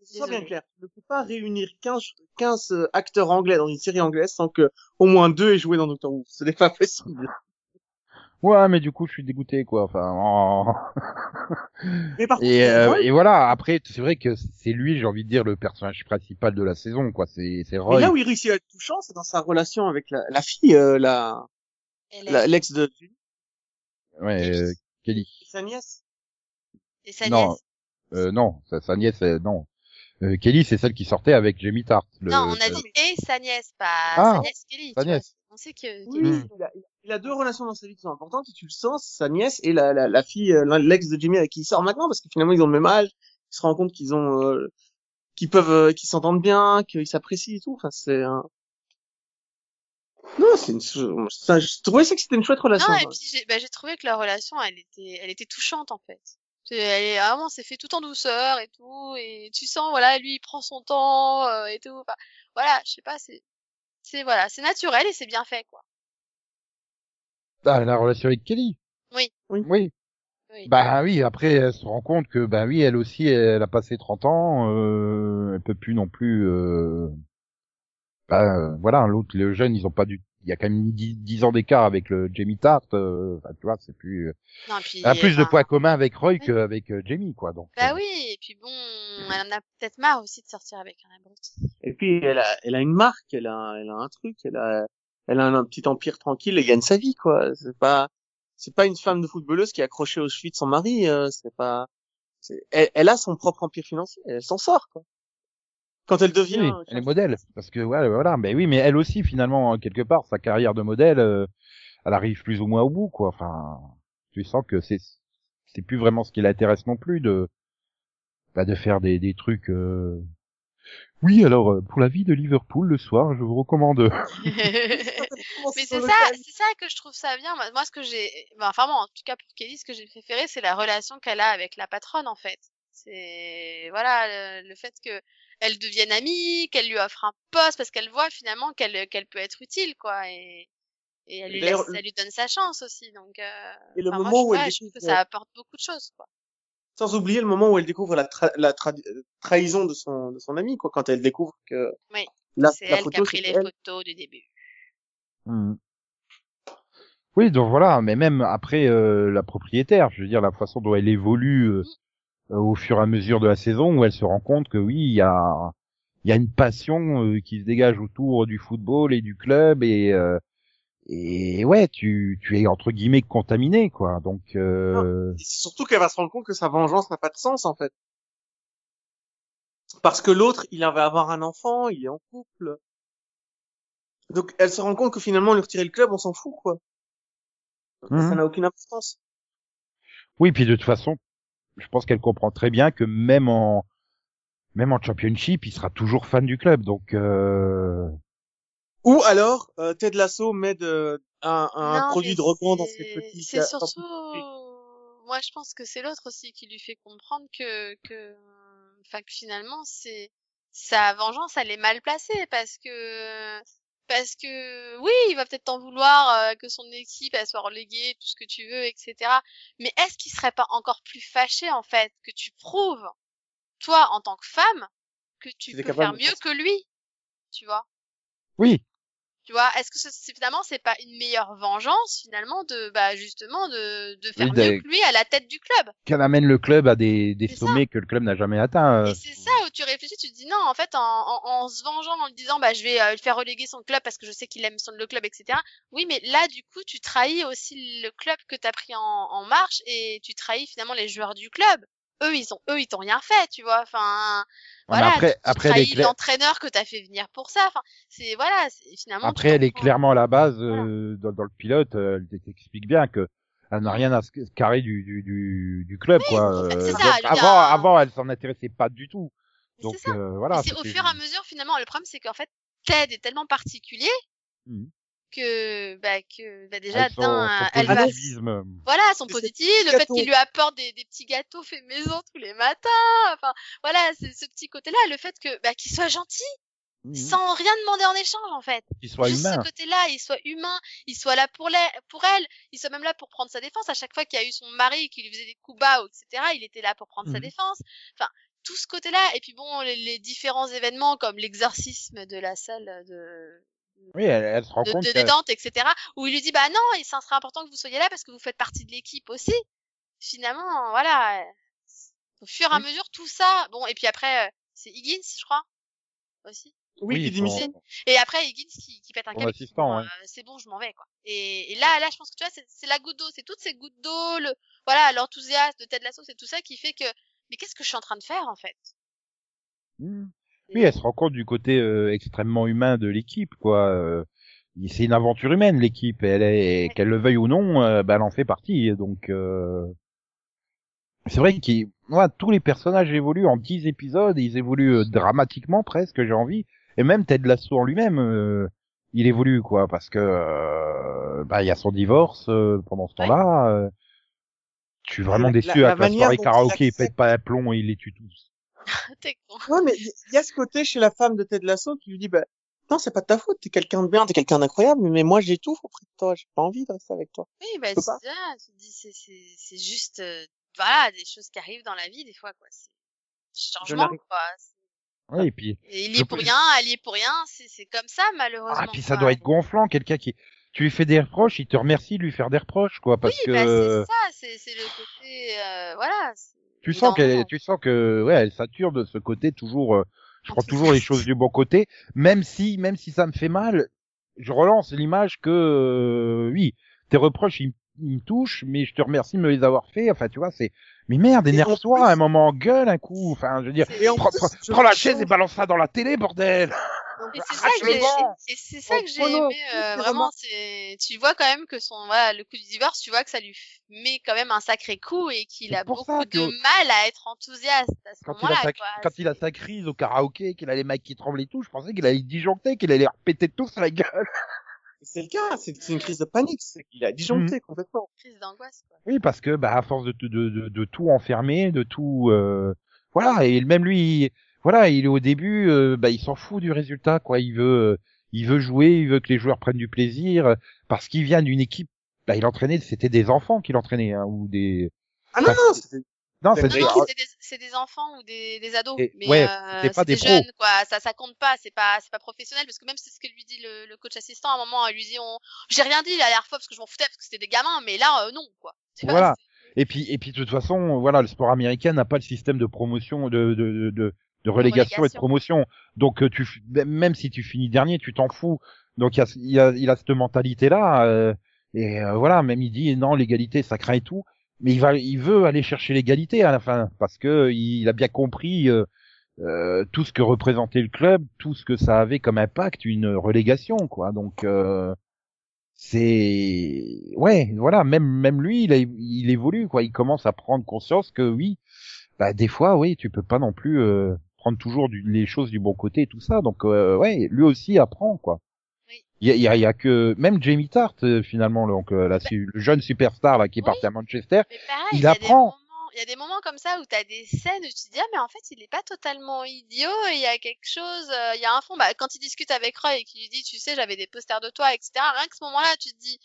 C'est ça bien clair. Tu ne peux pas réunir 15, 15 euh, acteurs anglais dans une série anglaise sans que au moins deux aient joué dans Doctor Who. Ce n'est pas possible. Ouais, mais du coup, je suis dégoûté, quoi. Enfin, oh. Mais par contre, et, euh, et voilà. Après, c'est vrai que c'est lui, j'ai envie de dire, le personnage principal de la saison, quoi. C'est c'est Roy. là où il réussit à être touchant, c'est dans sa relation avec la, la fille, euh, la Et l'ex de Julie, Ouais, euh, Kelly. sa nièce. Et sa Non. nièce. Euh, non, sa, sa nièce, euh, non. Euh, Kelly, c'est celle qui sortait avec Jamie Tart. Le, Non, on a le- dit et sa nièce, pas Ah, sa nièce Kelly. sa nièce. On sait que Oui, Kelly, il, a, il a deux relations dans sa vie qui sont importantes et tu le sens, sa nièce et la, la, la fille, euh, l'ex de Jimmy avec qui il sort maintenant parce que finalement ils ont le même âge, ils se rendent compte qu'ils ont, euh, qu'ils peuvent, euh, qu'ils s'entendent bien, qu'ils s'apprécient et tout. Enfin, c'est un... Non, c'est une, je trouvais ça que c'était une chouette relation. Non, et puis j'ai bah, trouvé que leur relation, elle était, elle était touchante en fait. C'est- Elle est vraiment, c'est fait tout en douceur et tout, et tu sens, voilà, lui il prend son temps euh, et tout. Enfin, voilà, je sais pas, c'est, c'est voilà, c'est naturel et c'est bien fait quoi. Ah, la relation avec Kelly. Oui. Oui. Oui. Oui. Bah oui, après elle se rend compte que bah oui, elle aussi elle a passé 30 ans, euh, elle peut plus non plus euh, bah voilà, l'autre le jeune, ils ont pas du il y a quand même 10, 10 ans d'écart avec le Jamie Tart, euh, enfin, tu vois, c'est plus Non, et puis, elle a plus de points communs avec Roy oui. qu'avec euh, Jamie quoi, donc. Bah euh, oui, et puis bon, elle en a peut-être marre aussi de sortir avec un abruti. Et puis elle a, elle a une marque, elle a, elle a un truc, elle a, elle a un, un petit empire tranquille, elle gagne sa vie quoi. C'est pas, c'est pas une femme de footballeuse qui est accrochée aux chevilles de son mari. euh, c'est pas, elle a son propre empire financier, elle s'en sort quoi. Quand elle devient, Oui, elle est modèle, parce que ouais, voilà, mais oui, mais elle aussi finalement quelque part sa carrière de modèle, euh, elle arrive plus ou moins au bout quoi. Enfin, tu sens que c'est c'est plus vraiment ce qui l'intéresse non plus de bah, de faire des des trucs. euh, Oui, alors euh, pour la vie de Liverpool le soir, je vous recommande. Mais c'est ça, c'est ça que je trouve ça bien. Moi, ce que j'ai, enfin moi, en tout cas pour Kelly, ce que j'ai préféré, c'est la relation qu'elle a avec la patronne, en fait. C'est voilà le, le fait que elle devienne amie, qu'elle lui offre un poste parce qu'elle voit finalement qu'elle qu'elle peut être utile, quoi, et et elle lui laisse, ça lui donne sa chance aussi. Donc, euh, Et le moi, moment je, où elle ouais, je trouve que découvre- ça apporte beaucoup de choses, quoi. Sans oublier le moment où elle découvre la, tra- la tra- trahison de son, de son ami quoi, quand elle découvre que Oui, C'est elle qui a pris les elle. photos du début. Mhm. Oui, donc voilà, mais même après euh, la propriétaire, je veux dire la façon dont elle évolue euh, euh, au fur et à mesure de la saison, où elle se rend compte que oui, il y a il y a une passion euh, qui se dégage autour du football et du club et euh, et ouais, tu tu es entre guillemets contaminé quoi. Donc euh, surtout qu'elle va se rendre compte que sa vengeance n'a pas de sens en fait. Parce que l'autre, il va avoir un enfant, il est en couple. Donc elle se rend compte que finalement lui retirer le club, on s'en fout quoi. Mhm. Ça n'a aucune importance. oui, puis de toute façon, je pense qu'elle comprend très bien que même en même en championship, il sera toujours fan du club. Donc euh, Ou alors euh, Ted Lasso met de, un, un Non, produit de rebond dans ses petits. C'est surtout, moi je pense que c'est l'autre aussi qui lui fait comprendre que, que, enfin que finalement c'est sa vengeance elle est mal placée parce que parce que oui il va peut-être t'en vouloir euh, que son équipe elle soit reléguée tout ce que tu veux etc. Mais est-ce qu'il serait pas encore plus fâché en fait que tu prouves toi en tant que femme que tu peux faire mieux que lui tu vois? Oui, tu vois, est-ce que ce- c'est finalement c'est pas une meilleure vengeance finalement de bah justement de de faire Oui, mieux que lui à la tête du club? Qu'elle amène le club à des, des ça. sommets que le club n'a jamais atteints. euh. Et c'est ça où tu réfléchis, tu te dis non en fait en, en, en se vengeant en lui disant bah je vais euh, le faire reléguer son club parce que je sais qu'il aime son le club etc. Oui mais là du coup tu trahis aussi le club que t'as pris en, en marche et tu trahis finalement les joueurs du club eux, ils ont, eux, ils t'ont rien fait, tu vois. Enfin, Ouais, voilà. après, tu, tu après, claire- l'entraîneur que t'as fait venir pour ça. Enfin, c'est voilà, finalement. tu Après, elle est clairement à la base euh, dans, dans le pilote. Elle t'explique bien que elle n'a rien à se carrer du, du, du, du club, quoi. Euh, ça, donc, avant, un- avant, elle s'en intéressait pas du tout. Donc euh, voilà. C'est au fur et à mesure, finalement, le problème, c'est qu'en fait, Ted est tellement particulier Mhm. Que, bah, que, bah, déjà, son elle va, positivisme. voilà, son positif, le fait qu'il lui apporte des, des petits gâteaux faits maison tous les matins, enfin, voilà, c'est ce petit côté-là, le fait que, bah, qu'il soit gentil, Mhm. sans rien demander en échange, en fait. Qu'il soit Juste humain. ce côté-là, il soit humain, il soit là pour, les, pour elle, il soit même là pour prendre sa défense. À chaque fois qu'il y a eu son mari qui lui faisait des coups bas, etc., il était là pour prendre sa Mhm. défense. Enfin, tout ce côté-là. Et puis bon, les, les différents événements comme l'exorcisme de la salle de, Oui, elle, elle se rend de, compte de que- détente, etc., où il lui dit, bah non, et ça sera important que vous soyez là parce que vous faites partie de l'équipe aussi. Finalement, voilà. Au fur et à mesure, tout ça. Bon, et puis après, euh, c'est Higgins, je crois, aussi. Oui, qui son- démissionne. Et après, Higgins qui, qui pète un câble. qui bon, ouais. euh, c'est bon, je m'en vais, quoi. Et, et là, là, je pense que tu vois, c'est- c'est la goutte d'eau, c'est toutes ces gouttes d'eau, le, voilà, l'enthousiasme de Ted Lasso, c'est tout ça qui fait que, mais qu'est-ce que je suis en train de faire, en fait? Mhm. Oui, elle se rend compte du côté euh, extrêmement humain de l'équipe, quoi. Euh, c'est une aventure humaine, l'équipe. Elle est, qu'elle le veuille ou non, euh, bah, elle en fait partie. Donc, euh, c'est vrai que ouais, tous les personnages évoluent en 10 épisodes. Ils évoluent euh, dramatiquement presque, j'ai envie. Et même Ted Lasso en lui-même, euh, il évolue, quoi, parce que bah, il y a son divorce euh, pendant ce temps-là. euh, je suis vraiment déçu la- à la la soirée karaoké il pète pas un plomb et il les tue tous. T'es con. Ouais, mais il y a ce côté chez la femme de Ted Lasso qui lui dit, bah, non, c'est pas de ta faute, t'es quelqu'un de bien, t'es quelqu'un d'incroyable, mais moi j'ai tout auprès de toi, j'ai pas envie de rester avec toi. Oui, bah, c'est ça, tu te dis, c'est, c'est, c'est juste, euh, voilà, des choses qui arrivent dans la vie, des fois, quoi. C'est Je changement, quoi. Ouais, et puis Et il y est pour rien, elle y est pour rien, c'est, c'est comme ça, malheureusement. Ah, puis ça quoi. doit être gonflant, quelqu'un qui, tu lui fais des reproches, il te remercie de lui faire des reproches, quoi, parce oui, que bah, c'est ça, c'est, c'est le côté, euh, voilà. c'est- tu sens qu'elle, tu sens que, ouais, elle sature de ce côté toujours, euh, je prends Enthousiaste. toujours les choses du bon côté, même si, même si ça me fait mal, je relance l'image que, euh, oui, tes reproches, ils, ils me touchent, mais je te remercie de me les avoir fait, enfin, tu vois, c'est, mais merde, énerve-toi, plus- un moment, gueule un coup, enfin, je veux dire, prends, plus, prends- je prends la chaise et balance ça dans la télé, bordel! Et c'est ça que j'ai, banc. et c'est ça En que j'ai prenant aimé, euh, vraiment, c'est, tu vois quand même que son, voilà, le coup du divorce, tu vois que ça lui met quand même un sacré coup et qu'il a beaucoup de mal à être enthousiaste à ce quand il a moment-là, sa, quoi. quand il a sa crise au karaoké, qu'il a les mecs qui tremblent et tout, je pensais qu'il allait disjoncter, qu'il allait leur péter tous la gueule. C'est le cas, c'est une crise de panique, c'est qu'il a disjoncté Mhm. complètement. Crise d'angoisse, quoi. Oui, parce que, bah, à force de, de, de, de tout enfermer, de tout, euh, voilà, et même lui, voilà, il est au début, euh, bah, il s'en fout du résultat, quoi. Il veut, euh, il veut jouer, il veut que les joueurs prennent du plaisir, euh, parce qu'il vient d'une équipe, bah, il entraînait, c'était des enfants qu'il entraînait, hein, ou des, Ah non, non, c'était- non, c'est c'est des, c'est des enfants ou des, des ados. Et- mais ouais, euh, c'était pas c'est des pros. jeunes, quoi. Ça, ça compte pas. C'est pas, c'est pas professionnel parce que même c'est ce que lui dit le, le coach assistant à un moment. Il lui dit, on, j'ai rien dit la dernière fois parce que je m'en foutais parce que c'était des gamins, mais là, non, quoi. Voilà. c'est- Et puis, et puis de toute façon, voilà, le sport américain n'a pas le système de promotion, de, de, de, de, relégation et de promotion. Donc, euh, tu, même si tu finis dernier, tu t'en fous. Donc, il a, il a, il a cette mentalité-là. euh, et euh, voilà, même il dit non, l'égalité, ça craint et tout. Mais il va, il veut aller chercher l'égalité à la fin parce que il a bien compris euh, euh, tout ce que représentait le club, tout ce que ça avait comme impact, une relégation, quoi. Donc euh, c'est ouais, voilà, même même lui, il, a- il évolue, quoi. Il commence à prendre conscience que oui, bah des fois, oui, tu peux pas non plus euh, prendre toujours du- les choses du bon côté et tout ça. Donc euh, ouais, lui aussi apprend, quoi. Il y a, y, a, il y a que même Jamie Tart euh, finalement, donc euh, su- le jeune superstar là qui est Oui. parti à Manchester, pareil, Il apprend. il y a des moments comme ça où t'as des scènes où tu te dis, ah, mais en fait, il est pas totalement idiot, il y a quelque chose, euh, il y a un fond, bah, quand il discute avec Roy et qu'il lui dit, tu sais, j'avais des posters de toi, etc., rien que ce moment-là, tu te dis,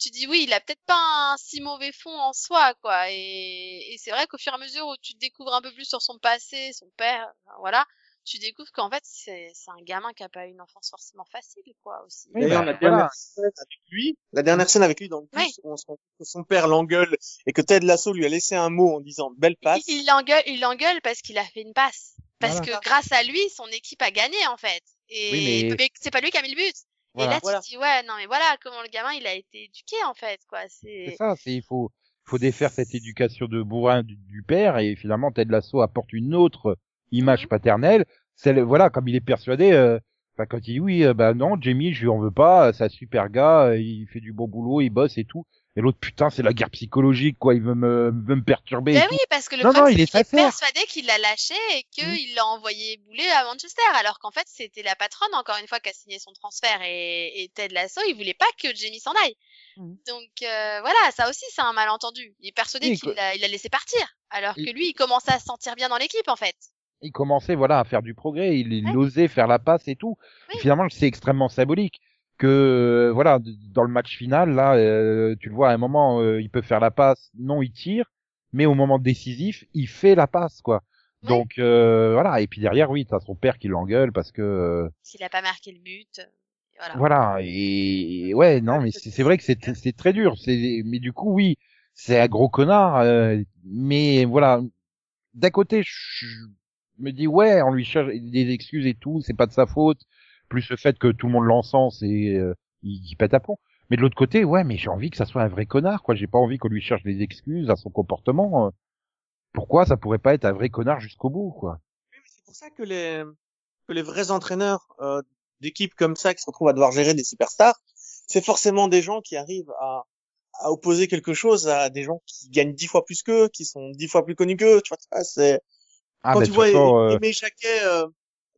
tu dis, oui, il a peut-être pas un si mauvais fond en soi, quoi, et, et c'est vrai qu'au fur et à mesure où tu découvres un peu plus sur son passé, son père, enfin, voilà, tu découvres qu'en fait, c'est, c'est un gamin qui a pas eu une enfance forcément facile, quoi, aussi. Oui, D'ailleurs, bah, la dernière voilà. scène avec lui, la dernière scène avec lui dans le bus, où on se rend compte que son père l'engueule et que Ted Lasso lui a laissé un mot en disant belle passe. Il il l'engueule, il l'engueule parce qu'il a fait une passe. Parce Voilà. que grâce à lui, son équipe a gagné en fait. Et Oui, mais- mais c'est pas lui qui a mis le but. Voilà. Et là, Voilà. tu te dis ouais, non mais voilà comment le gamin il a été éduqué en fait quoi. C'est C'est ça, c'est il faut faut défaire cette éducation de bourrin du, du père et finalement Ted Lasso apporte une autre image Mhm. paternelle. Celle, voilà, comme il est persuadé, euh, enfin, quand il dit oui, euh, bah non, Jamie, je lui en veux pas, c'est un super gars, euh, il fait du bon boulot, il bosse et tout. Et l'autre, putain, c'est la guerre psychologique, quoi, il veut me, veut me perturber. Ben tout. oui, parce que le Non, il est persuadé qu'il l'a lâché et qu'il l'a envoyé bouler à Manchester, alors qu'en fait, c'était la patronne, encore une fois, qui a signé son transfert et, et Ted Lasso, il voulait pas que Jamie s'en aille. Mhm. Donc, euh, voilà, ça aussi, c'est un malentendu. Il est persuadé Oui, qu'il l'a, il l'a laissé partir, alors que lui, il commençait à se sentir bien dans l'équipe, en fait. il commençait voilà à faire du progrès, il, osait faire la passe et tout. Oui. Et finalement, c'est extrêmement symbolique que euh, voilà dans le match final là, euh, tu le vois à un moment, euh, il peut faire la passe, non, il tire, mais au moment décisif, il fait la passe quoi. Ouais. Donc euh, voilà, et puis derrière, oui, t'as son père qui l'engueule parce que euh, S'il a pas marqué le but, euh, voilà. voilà et ouais non mais c'est vrai que c'est c'est très dur, c'est mais du coup oui, c'est un gros connard, euh, mais voilà d'un côté je me dis ouais, on lui cherche des excuses et tout, c'est pas de sa faute, plus le fait que tout le monde l'encense et euh, il, il pète à plomb. Mais de l'autre côté, ouais, mais j'ai envie que ça soit un vrai connard, quoi. J'ai pas envie qu'on lui cherche des excuses à son comportement. euh. Pourquoi ça pourrait pas être un vrai connard jusqu'au bout, quoi? Oui, c'est pour ça que les que les vrais entraîneurs euh, d'équipes comme ça qui se retrouvent à devoir gérer des superstars, c'est forcément des gens qui arrivent à à opposer quelque chose à des gens qui gagnent dix fois plus qu'eux, qui sont dix fois plus connus qu'eux. Tu vois, c'est Ah, quand bah, tu vois façon, euh, Aimé Jacquet euh,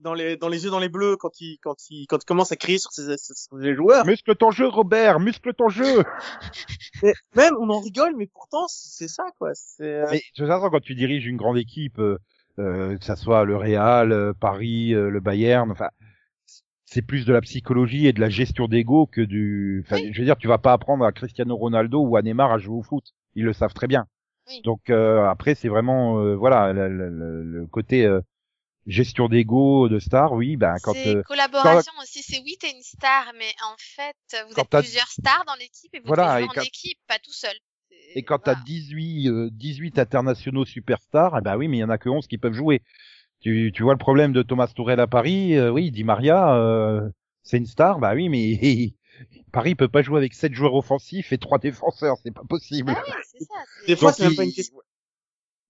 dans les dans les yeux dans les bleus quand il quand il quand il commence à crier sur ses, sur ses joueurs. muscle ton jeu, Robert, muscle ton jeu. Mais même on en rigole, mais pourtant c'est ça quoi. C'est euh, Mais de toute façon, quand tu diriges une grande équipe, euh, euh, que ça soit le Real, euh, Paris, euh, le Bayern, enfin, c'est plus de la psychologie et de la gestion d'ego que du. Enfin, Oui. je veux dire, tu vas pas apprendre à Cristiano Ronaldo ou à Neymar à jouer au foot. Ils le savent très bien. Oui. Donc euh, après, c'est vraiment euh, voilà le, le- le- le côté euh, gestion d'ego de star. Oui, ben quand c'est euh, collaboration aussi. C'est oui, t'es une star, mais en fait, vous Quand êtes t'as- plusieurs stars dans l'équipe et vous Voilà, et en quand- équipe, pas tout seul. Et quand voilà. t'as 18, euh, 18 internationaux superstars, eh ben oui, mais il y en a que 11 qui peuvent jouer. Tu, tu vois le problème de Thomas Tourelle à Paris, euh, oui, Di Maria, euh, c'est une star, bah oui, mais Paris peut pas jouer avec 7 joueurs offensifs et 3 défenseurs, c'est pas possible. Ah oui, c'est ça. c'est- des fois Donc, c'est même pas une question.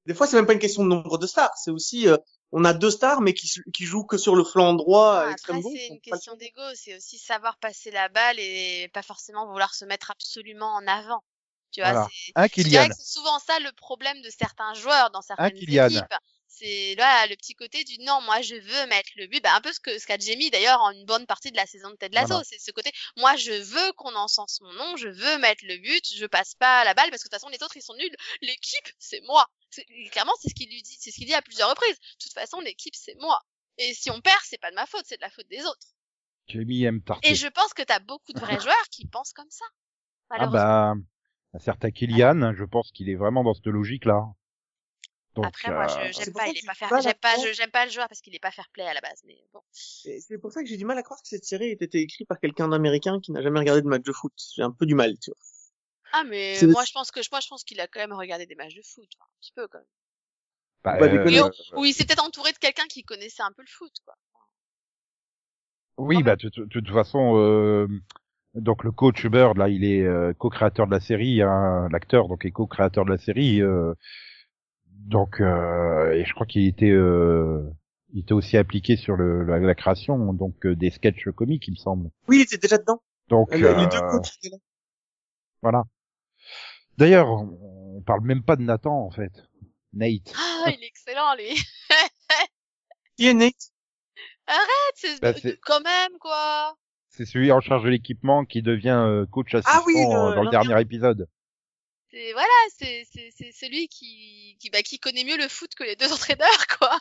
Des fois c'est même pas une question de nombre de stars. C'est aussi euh, on a deux stars mais qui qui jouent que sur le flanc droit Ah, Après, c'est une question d'ego. C'est aussi savoir passer la balle et pas forcément vouloir se mettre absolument en avant. Tu vois, Voilà. c'est souvent ça le problème de certains joueurs dans certaines équipes. C'est là le petit côté du non, moi je veux mettre le but. Bah, un peu ce que ce qu'a Jamie d'ailleurs en une bonne partie de la saison de Ted Lasso. Voilà. C'est ce côté, moi je veux qu'on encense mon nom, je veux mettre le but, je passe pas la balle parce que de toute façon les autres ils sont nuls. L'équipe c'est moi. C'est- Clairement c'est ce qu'il lui dit, c'est ce qu'il dit à plusieurs reprises. De toute façon l'équipe c'est moi. Et si on perd c'est pas de ma faute, c'est de la faute des autres. Jamie aime tarter. Et je pense que t'as beaucoup de vrais joueurs qui pensent comme ça. Ah bah, un certain Kylian, je pense qu'il est vraiment dans cette logique-là. Donc, Après, moi, euh, j'aime pas, il est pas du fair, mal à j'aime pas, croire. je- j'aime pas le joueur parce qu'il est pas fair play à la base, mais bon. C'est pour ça que j'ai du mal à croire que cette série ait été écrite par quelqu'un d'américain qui n'a jamais regardé de match de foot. J'ai un peu du mal, tu vois. Ah, mais moi, je pense que, moi, je pense qu'il a quand même regardé des matchs de foot, enfin, un petit peu, quand même. bah, Bah, euh, Ou il s'est peut-être entouré de quelqu'un qui connaissait un peu le foot, quoi. Oui, bah de toute façon, euh, donc le coach Bird là, il est euh, co-créateur de la série, hein, l'acteur donc est co-créateur de la série. euh, donc euh, et je crois qu'il était, euh, il était aussi appliqué sur le, la, la création donc euh, des sketchs comiques, il me semble. Oui, il était déjà dedans. Donc Les, les euh, deux étaient là. voilà. D'ailleurs, on, parle même pas de Nathan en fait. Nate. Ah, il est excellent, lui. Qui est Nate? C'est Bah, c'est- quand même, quoi. C'est celui en charge de l'équipement qui devient euh, coach assistant Ah oui, le- dans le dernier épisode. C'est, voilà, c'est, c'est, c'est celui qui, qui, bah, qui connaît mieux le foot que les deux entraîneurs, quoi.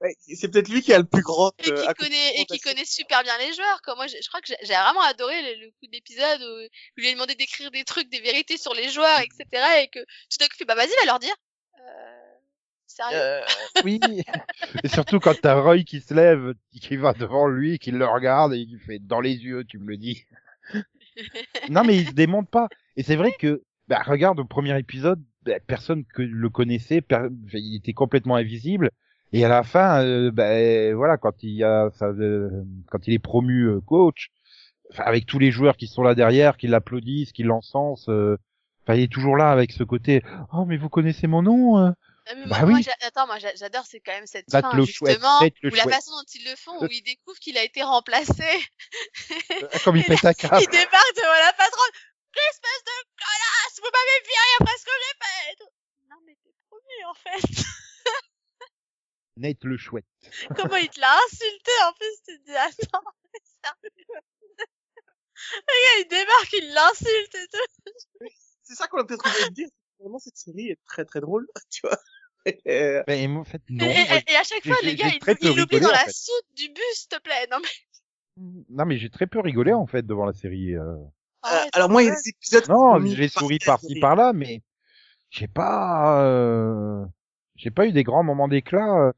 Ouais, C'est peut-être lui qui a le plus grand. Et euh, qui accomplissement connaît, et de qui connaît super bien les joueurs, quoi. Moi, je crois que j'ai j'ai vraiment adoré le, le coup d'épisode où je lui ai demandé d'écrire des trucs, des vérités sur les joueurs, etc. Et que tout d'un coup, fait, bah, vas-y, va leur dire. Euh, sérieux? Euh, Oui. Et surtout quand t'as Roy qui se lève, qui va devant lui, qui le regarde et qui fait dans les yeux, tu me le dis. non mais il se démonte pas. Et c'est vrai que, bah, regarde au premier épisode, bah, personne que le connaissait, per- il était complètement invisible. Et à la fin, euh, bah, voilà, quand il y a, ça, euh, quand il est promu euh, coach, avec tous les joueurs qui sont là derrière, qui l'applaudissent, qui l'encensent, Enfin, il est toujours là avec ce côté. Oh, mais vous connaissez mon nom euh Ah, mais Bah moi, oui. attends, moi j'a- j'adore, c'est quand même cette fin, le chouette, justement, le où la chouette. façon dont ils le font, où il découvre qu'il a été remplacé. Comme il pète un câble. Il débarque devant la patronne. Espèce de connasse, vous m'avez viré après ce que j'ai fait. Non, mais t'es promu, en fait. Nate le chouette. Comment il te l'a insulté, en plus, tu te dis, attends, mais sérieux. Le gars, il débarque, il l'insulte et tout. C'est ça qu'on a peut-être oublié de dire. Vraiment, cette série est très très drôle, tu vois. Et, euh, Mais en fait, non. et, et- moi, et à chaque fois, les gars, j'ai il, très peu il l'oublie rigolé, dans en la soute du bus, s'il te plaît. Non, mais... Non, mais j'ai très peu rigolé en fait devant la série. euh. Euh, Arrête, alors moi, il y a des épisodes. Non, j'ai souri par-ci par-là, mais j'ai pas, euh... j'ai pas eu des grands moments d'éclat. euh.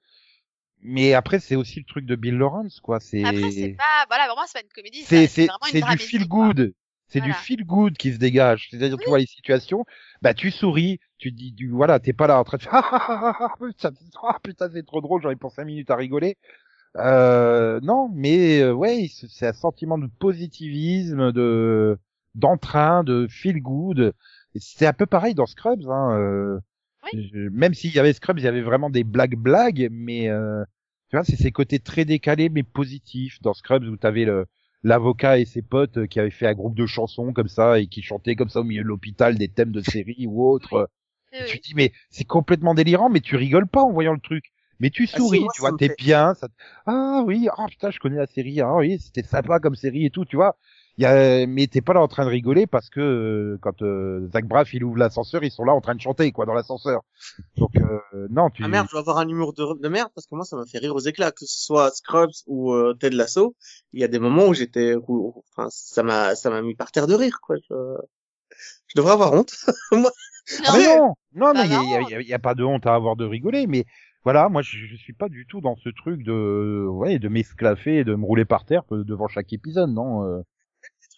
Mais après, c'est aussi le truc de Bill Lawrence, quoi. C'est, Après, c'est pas, voilà, vraiment, c'est pas une comédie. c'est, c'est, vraiment une c'est du feel good. C'est du feel good qui se dégage. C'est-à-dire, tu vois les situations, bah tu souris, tu dis, du, voilà, t'es pas là en train de faire, ah, ah, ah, ah, putain, c'est- ah, trop drôle, j'en ai pour cinq minutes à rigoler. Euh, non, mais euh, ouais, c'est c'est un sentiment de positivisme, de d'entrain, de feel good. C'est un peu pareil dans Scrubs. Hein, euh, je- même s'il y avait Scrubs, il y avait vraiment des blagues blagues, mais euh, tu vois, c'est ces côtés très décalés mais positifs dans Scrubs où t'avais le l'avocat et ses potes euh, qui avaient fait un groupe de chansons comme ça et qui chantaient comme ça au milieu de l'hôpital des thèmes de séries ou autres. Oui, Tu oui. te dis mais c'est complètement délirant, mais tu rigoles pas en voyant le truc. Mais tu Ah si, souris, moi, tu vois, t'es fait- bien. Ça... te- Ah oui, ah putain, je connais la série. Ah oui, c'était sympa comme série et tout, tu vois. Il y a... Mais t'es pas là en train de rigoler parce que euh, quand euh, Zach Braff il ouvre l'ascenseur, ils sont là en train de chanter quoi dans l'ascenseur. Donc euh, non, tu. Ah merde, je dois avoir un humour de, de merde parce que moi ça m'a fait rire aux éclats, que ce soit Scrubs ou euh, Ted Lasso. Il y a des moments où j'étais, où- enfin ça m'a, ça m'a mis par terre de rire quoi. Je, je devrais avoir honte. moi, Ah, Non, mais non, non, Bah non, il y a, non. il y a- il y a pas de honte à avoir de rigoler, mais voilà, moi je, je suis pas du tout dans ce truc de, ouais, de m'esclaffer et de me rouler par terre euh, devant chaque épisode, non.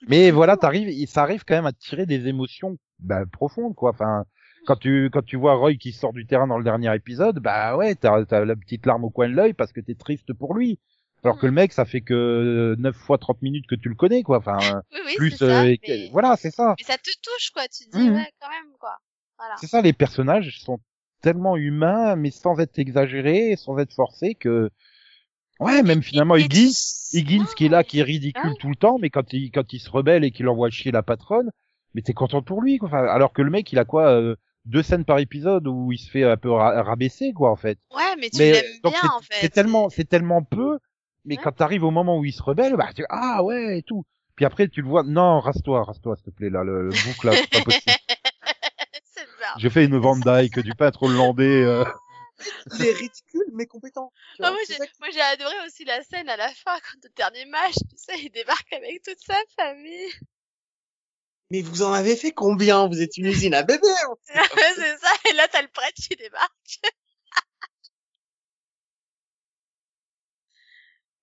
Mais voilà, t'arrives, il- ça arrive quand même à tirer des émotions bah, profondes, quoi. Enfin, quand tu quand tu vois Roy qui sort du terrain dans le dernier épisode, bah ouais, t'as as la petite larme au coin de l'œil parce que t'es triste pour lui. Alors que le mec, ça fait que 9 fois 30 minutes que tu le connais, quoi. Enfin, oui, oui, plus, ça, euh, mais... voilà, c'est ça. mais ça te touche, quoi. Tu te dis, Mhm. ouais, quand même, quoi. Voilà. C'est ça, les personnages sont tellement humains, mais sans être exagérés, sans être forcés que, ouais, même finalement Higgins, Higgins qui est là, qui est ridicule Ouais. tout le temps, mais quand il, quand il se rebelle et qu'il envoie chier la patronne, mais t'es content pour lui, quoi. Enfin, alors que le mec, il a quoi, euh, deux scènes par épisode où il se fait un peu ra- rabaisser, quoi, en fait. Ouais, mais tu l'aimes bien, en fait. c'est tellement, c'est tellement peu, mais Ouais. quand t'arrives au moment où il se rebelle, bah, tu, ah ouais, et tout. Puis après, tu le vois, non, rase-toi, rase-toi, s'il te plaît, là, le, le bouc, là, c'est pas possible. c'est bizarre. J'ai fait une Van Dyke du peintre hollandais, euh. il est ridicule mais compétent. Ah, vois. moi, j'ai, ça qui- moi, j'ai adoré aussi la scène à la fin, quand le dernier match, tu sais, il débarque avec toute sa famille. Mais vous en avez fait combien? Vous êtes une usine à bébé. hein. C'est ça, et là, t'as le prêtre qui débarque.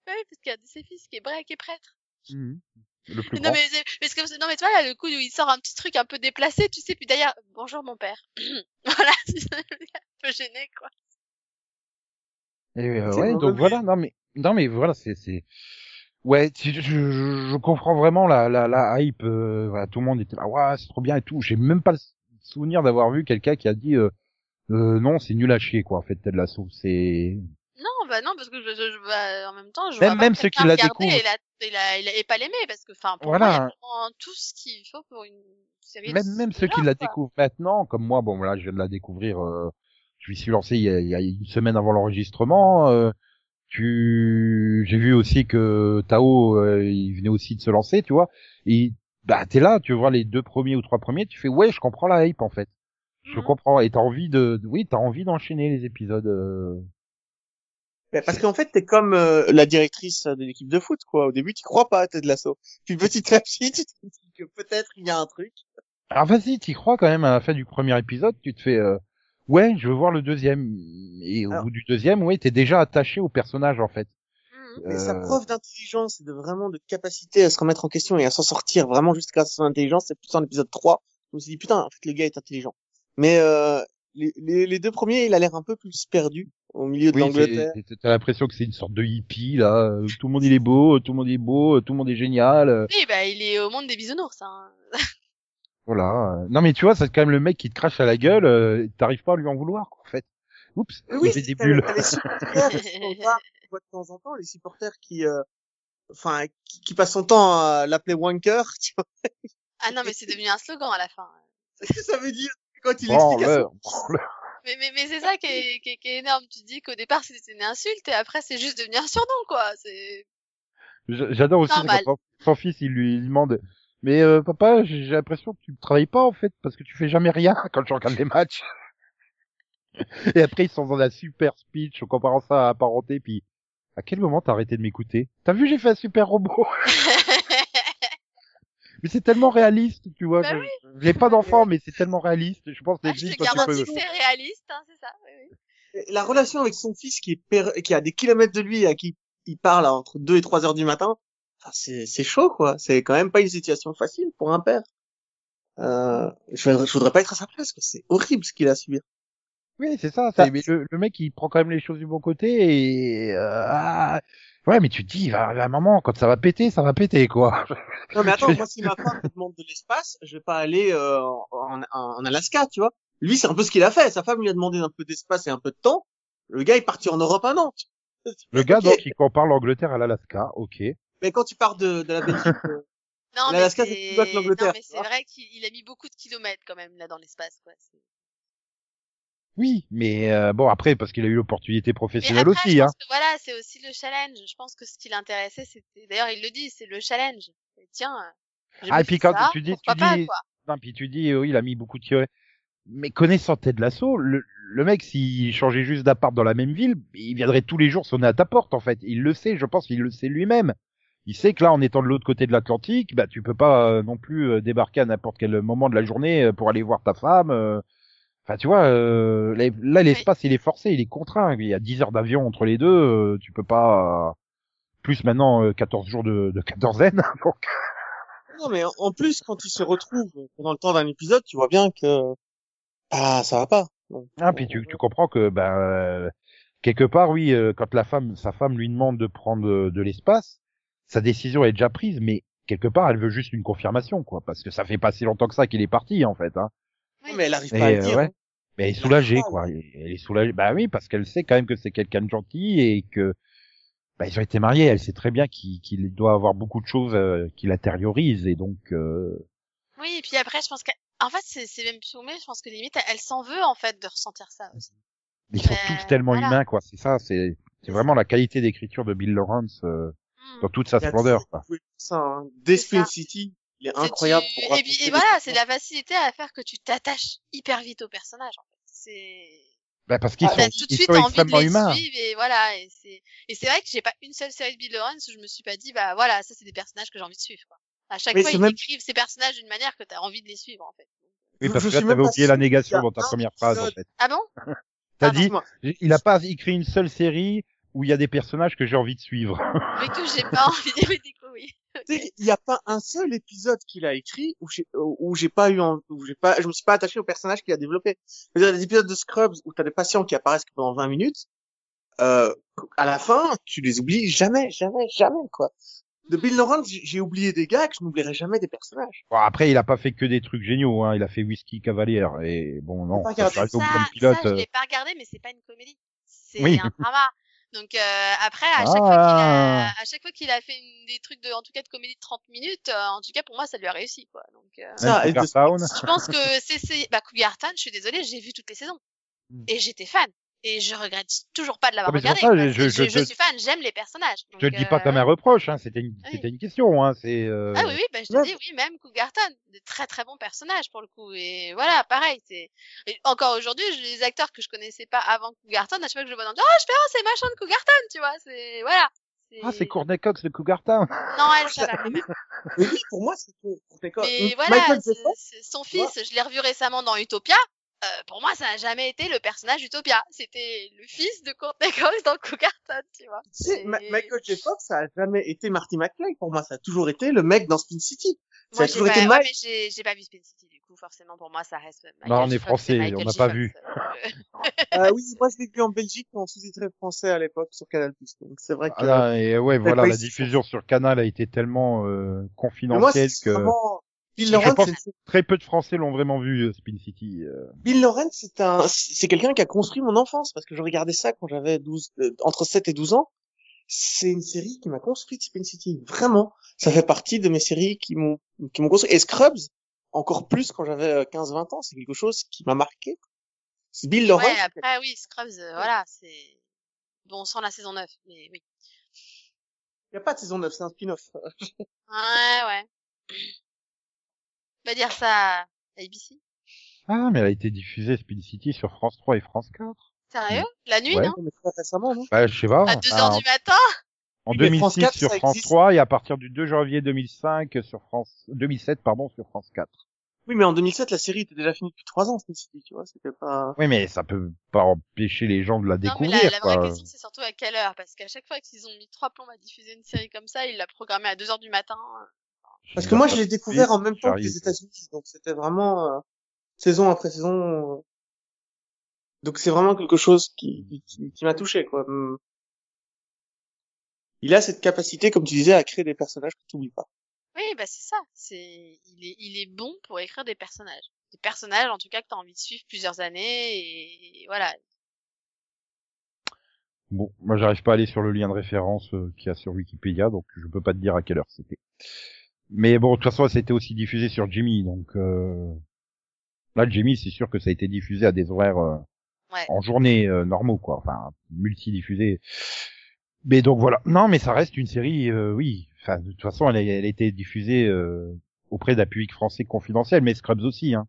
oui, parce qu'il y a de ses fils qui est break et prêtre. Mhm. Le plus Non, grand. mais, c'est- parce que, non, mais tu vois, là, le coup où il sort un petit truc un peu déplacé, tu sais, puis derrière, bonjour mon père. voilà, c'est un peu gêné, quoi. Et, euh, ouais, donc voilà, non mais, non mais voilà, c'est, c'est, ouais, tu- je, je, je comprends vraiment la, la, la hype. euh, voilà, tout le monde était là, ouais, c'est trop bien et tout. J'ai même pas le souvenir d'avoir vu quelqu'un qui a dit, euh, euh, non, c'est nul à chier quoi. En fait, Ted Lasso, c'est, Non, bah non, parce que je, je, je- bah, en même temps, je Même- vois pas même ceux qui la découvrent. La, et, la, et, la- et pas l'aimer, parce que, enfin, pour Voilà. moi, il y a tout ce qu'il faut pour une série de même, même ce ceux qui la découvrent maintenant, comme moi, bon voilà, je viens de la découvrir, euh, je m'y suis lancé il y, a, il y a une semaine avant l'enregistrement. euh, tu, j'ai vu aussi que Tao, euh, il venait aussi de se lancer, tu vois. Et bah t'es là, tu vois les deux premiers ou trois premiers, tu fais ouais, je comprends la hype en fait. Je Mhm. comprends. Et t'as envie de, oui, t'as envie d'enchaîner les épisodes. Mais Parce qu'en fait, t'es comme euh, la directrice de l'équipe de foot, quoi. Au début, tu crois pas à Ted Lasso. Puis petit à petit, tu te dis que peut-être il y a un truc. Alors vas-y, t'y crois quand même à la fin du premier épisode, tu te fais, euh, ouais, je veux voir le deuxième. Et au Alors- bout du deuxième, ouais, t'es déjà attaché au personnage en fait. Mhm. Mais sa Euh, preuve d'intelligence et de vraiment de capacité à se remettre en question et à s'en sortir vraiment juste grâce à son intelligence, c'est plus en épisode 3. Je me suis dit, putain, en fait, le gars est intelligent. Mais euh, les, les, les deux premiers, il a l'air un peu plus perdu au milieu de Oui, l'Angleterre. t'as l'impression que c'est une sorte de hippie là. euh, Tout le monde il est beau, tout le monde est beau, tout le monde est génial. euh. Oui, bah, il est au monde des bisounours, hein. Voilà. euh, Non mais tu vois, c'est quand même le mec qui te crache à la gueule, euh, t'arrives pas à lui en vouloir, quoi, en fait. Oups, avait des bulles. les supporters, on voit, on voit de temps en temps les supporters qui, euh, enfin, qui, qui passent son temps à l'appeler wanker. Tu vois Ah non, mais c'est devenu un slogan à la fin. que ça veut dire quand il Branleur, explique à son branleur. Mais, mais, mais c'est ça qui est, qui, est, qui est énorme. Tu dis qu'au départ c'était une insulte et après c'est juste devenu un surnom, quoi. C'est J'adore aussi quand son, son fils, il lui demande, mais euh, papa, j'ai j'ai l'impression que tu ne travailles pas, en fait, parce que tu fais jamais rien quand je regarde les matchs. Et après, ils sont dans un super speech en comparant ça à parenté, puis à quel moment t'as arrêté de m'écouter? T'as vu, j'ai fait un super robot Mais c'est tellement réaliste, tu vois. Bah je- J'ai pas d'enfant, mais c'est tellement réaliste. Je pense que Ah, je te garantis que c'est réaliste, hein, c'est ça. Oui, oui. la relation avec son fils qui est per- qui a des kilomètres de lui et à qui il parle entre 2 et 3 heures du matin, enfin, c'est c'est chaud quoi. C'est quand même pas une situation facile pour un père. Euh, je, voudrais- je voudrais pas être à sa place, quoi. c'est horrible ce qu'il a à subir. Oui, c'est ça. Ça- c'est- mais le, le mec, il prend quand même les choses du bon côté et euh, ah, ouais, mais tu te dis, à un moment, quand ça va péter, ça va péter, quoi. Non mais attends, moi si ma femme me demande de l'espace, je vais pas aller euh, en, en, Alaska, tu vois. Lui c'est un peu ce qu'il a fait. Sa femme lui a demandé un peu d'espace et un peu de temps. Le gars est parti en Europe un an. tu vois. Le gars, Ok. donc, il compare l'Angleterre à l'Alaska, ok. Mais quand tu pars de, de la Belgique, euh, Non, mais L'Alaska, c'est plus bas que l'Angleterre, non, mais c'est vrai qu'il il a mis beaucoup de kilomètres quand même là dans l'espace, quoi. Oui, mais euh, bon, après, parce qu'il a eu l'opportunité professionnelle après, aussi, je hein. pense que voilà, c'est aussi le challenge. Je pense que ce qui l'intéressait, c'était, d'ailleurs, il le dit, c'est le challenge. Et tiens, j'ai Ah, et puis quand ça, tu dis- tu pas, dis- quoi? Non, puis tu dis, oui, il a mis beaucoup de kilomètres. Mais connaissant Ted Lasso, le, le mec, s'il changeait juste d'appart dans la même ville, il viendrait tous les jours sonner à ta porte, en fait. Il le sait, je pense qu'il le sait lui-même. Il sait que là, en étant de l'autre côté de l'Atlantique, bah, tu peux pas euh, non plus euh, débarquer à n'importe quel moment de la journée euh, pour aller voir ta femme. Enfin, tu vois, euh, là, l'espace, il est forcé, il est contraint. Il y a 10 heures d'avion entre les deux, euh, tu peux pas... euh, Plus maintenant, euh, 14 jours de, de quatorzaine. donc, Non, mais en- plus, quand ils se retrouvent pendant le temps d'un épisode, tu vois bien que ah ça va pas. Donc, Ah, puis tu, tu comprends que ben euh, quelque part, oui, quand la femme, sa femme lui demande de prendre de, de l'espace, sa décision est déjà prise, mais quelque part, elle veut juste une confirmation, quoi, parce que ça fait pas si longtemps que ça qu'il est parti, en fait. Hein. Oui. mais elle arrive Et, pas à le euh, dire. ouais. Mais elle est soulagée, quoi. Elle est soulagée. Bah oui, parce qu'elle sait quand même que c'est quelqu'un de gentil et que bah, ils ont été mariés. Elle sait très bien qu'il qu'il doit avoir beaucoup de choses euh, qu'il intériorise et donc. Euh... Oui, et puis après, je pense qu'en fait, c'est, c'est même plombé. Je pense que limite, elle s'en veut, en fait, de ressentir ça aussi. Ils sont Mais, tous tellement voilà. humains, quoi. C'est ça. C'est c'est vraiment la qualité d'écriture de Bill Lawrence euh, Hmm. dans toute sa splendeur. Quoi. ça, hein. Ça. City, il est incroyable. du- pour Et puis, voilà, c'est la facilité à faire que tu t'attaches hyper vite au personnage, en fait. C'est, Bah, parce qu'ils Ah, sont, tout de suite sont envie de les humains. suivre et voilà, et c'est, et c'est vrai que j'ai pas une seule série de Bill Lawrence où je me suis pas dit, bah voilà, ça c'est des personnages que j'ai envie de suivre, quoi. À chaque Mais fois, ils même- écrivent ces personnages d'une manière que t'as envie de les suivre, en fait. Oui, parce je que là, t'avais oublié la négation dans ta première phrase, en fait. Ah bon? T'as Ah, dit, il a pas écrit une seule série où il y a des personnages que j'ai envie de suivre. Mais que j'ai pas envie de, sais, il n'y a pas un seul épisode qu'il a écrit où j'ai où j'ai pas eu en- où j'ai pas je me suis pas attaché au personnage qu'il a développé. Il y a des épisodes de Scrubs où t'as des patients qui apparaissent que pendant 20 minutes. Euh, à la fin, tu les oublies jamais, jamais, jamais quoi. De Bill Lawrence, j'ai oublié des gars que je n'oublierai jamais des personnages. Bon, après, il a pas fait que des trucs géniaux, hein. Il a fait Whisky Cavalier et bon, non. pas ça pilote. je euh. l'ai pas regardé, mais c'est pas une comédie. C'est Oui. un drama. Donc euh, après, à chaque fois qu'il a, Ah. à chaque fois qu'il a fait une- des trucs de, en tout cas de comédie de 30 minutes, euh, en tout cas pour moi ça lui a réussi quoi. Donc euh, Ça, je pense que c'est, c'est, bah Cougar Town, je suis désolée, j'ai vu toutes les saisons Mm. et j'étais fan. Et je regrette toujours pas de l'avoir Ah, regardé. ça, je- je- je, je- suis fan, j'aime les personnages. Je te le Donc, dis pas euh, comme un reproche, hein. C'était une, Oui. c'était une question, hein. C'est, euh... Ah oui, oui, bah, je te dis, oui, même Cougarton, de très très bons personnages pour le coup. Et voilà, pareil, c'est et encore aujourd'hui, j'ai des acteurs que je connaissais pas avant Cougarton, à chaque fois que je le vois dans oh, je fais oh, c'est machin de Cougarton, tu vois, c'est voilà. Ah, c'est Courtney Cox de Cougar Town. Non, elle, ça va oui, pour moi, c'est tes corps. Mais Michael voilà, son fils, je l'ai revu récemment dans Utopia. Euh, pour moi, ça n'a jamais été le personnage Utopia. C'était le fils de Courtney Cox dans Cougarton, tu vois. tu sais, Ma- Et- Michael J. Fox, ça a jamais été Marty McFly pour moi. Ça a toujours été le mec dans Spin City. Ça Moi, a j'ai toujours pas, été ouais, Mike. mais j'ai, pas vu Spin City, du coup, forcément, pour moi, ça reste Michael Non, on J. est Fox, français, on n'a pas Fox. vu. Euh, Euh, oui, moi je l'ai vu en Belgique en sous-titré français à l'époque sur Canal+. Donc c'est vrai que. Ah, et ouais, voilà, la diffusion sur Canal a été tellement euh, moi, confidentielle que. vraiment Bill Je Lawrence, pense- Très peu de Français l'ont vraiment vu, euh, Spin City. euh. Bill Lawrence, c'est un, c'est quelqu'un qui a construit mon enfance parce que je regardais ça quand j'avais 12, euh, entre 7 et 12 ans. C'est une série qui m'a construit Spin City. Vraiment. Ça fait partie de mes séries qui m'ont, qui m'ont construit. Et Scrubs, encore plus quand j'avais euh, 15-20 ans. C'est quelque chose qui m'a marqué. Bill Lawrence. Ouais, après, oui, Scrubs, euh, voilà, c'est... Bon, on sent la saison 9, mais oui. Il n'y a pas de saison 9, c'est un spin-off. Ouais, ouais. Va dire ça à ABC. Ah, mais elle a été diffusée Spin City sur France 3 et France 4. Sérieux? La nuit, Ouais. non? Mais récemment, non? Bah, je sais pas. À 2 enfin, heures du matin? En Oui, mais France 2006 4, sur France existe. 3 et à partir du 2 janvier 2005 sur France 2007 pardon sur France 4. Oui, mais en 2007, la série était déjà finie depuis 3 ans, Spin City, tu vois. C'était pas... Oui, mais ça peut pas empêcher les gens de la Non, mais découvrir. la, la vraie quoi. question, c'est surtout à quelle heure? Parce qu'à chaque fois qu'ils ont mis trois plombs à diffuser une série comme ça, ils la programmaient à 2 heures du matin. Parce que moi, je l'ai découvert en même temps que les États-Unis, donc c'était vraiment euh, saison après saison. euh. Donc c'est vraiment quelque chose qui, qui, qui m'a touché, quoi. Hum. Il a cette capacité, comme tu disais, à créer des personnages que tu oublies pas. Oui, bah c'est ça. C'est, il est, il est bon pour écrire des personnages. Des personnages, en tout cas, que t'as envie de suivre plusieurs années, et voilà. Bon, moi j'arrive pas à aller sur le lien de référence euh, qu'il y a sur Wikipédia, donc je peux pas te dire à quelle heure c'était. Mais bon, de toute façon, c'était aussi diffusé sur Jimmy, donc euh... là, Jimmy, c'est sûr que ça a été diffusé à des horaires euh, Ouais. en journée euh, normaux, quoi, enfin multi-diffusé. Mais donc voilà. Non, mais ça reste une série, euh, oui. Enfin, de toute façon, elle a, elle a été diffusée euh, auprès d'un public français confidentiel, mais Scrubs aussi. Hein.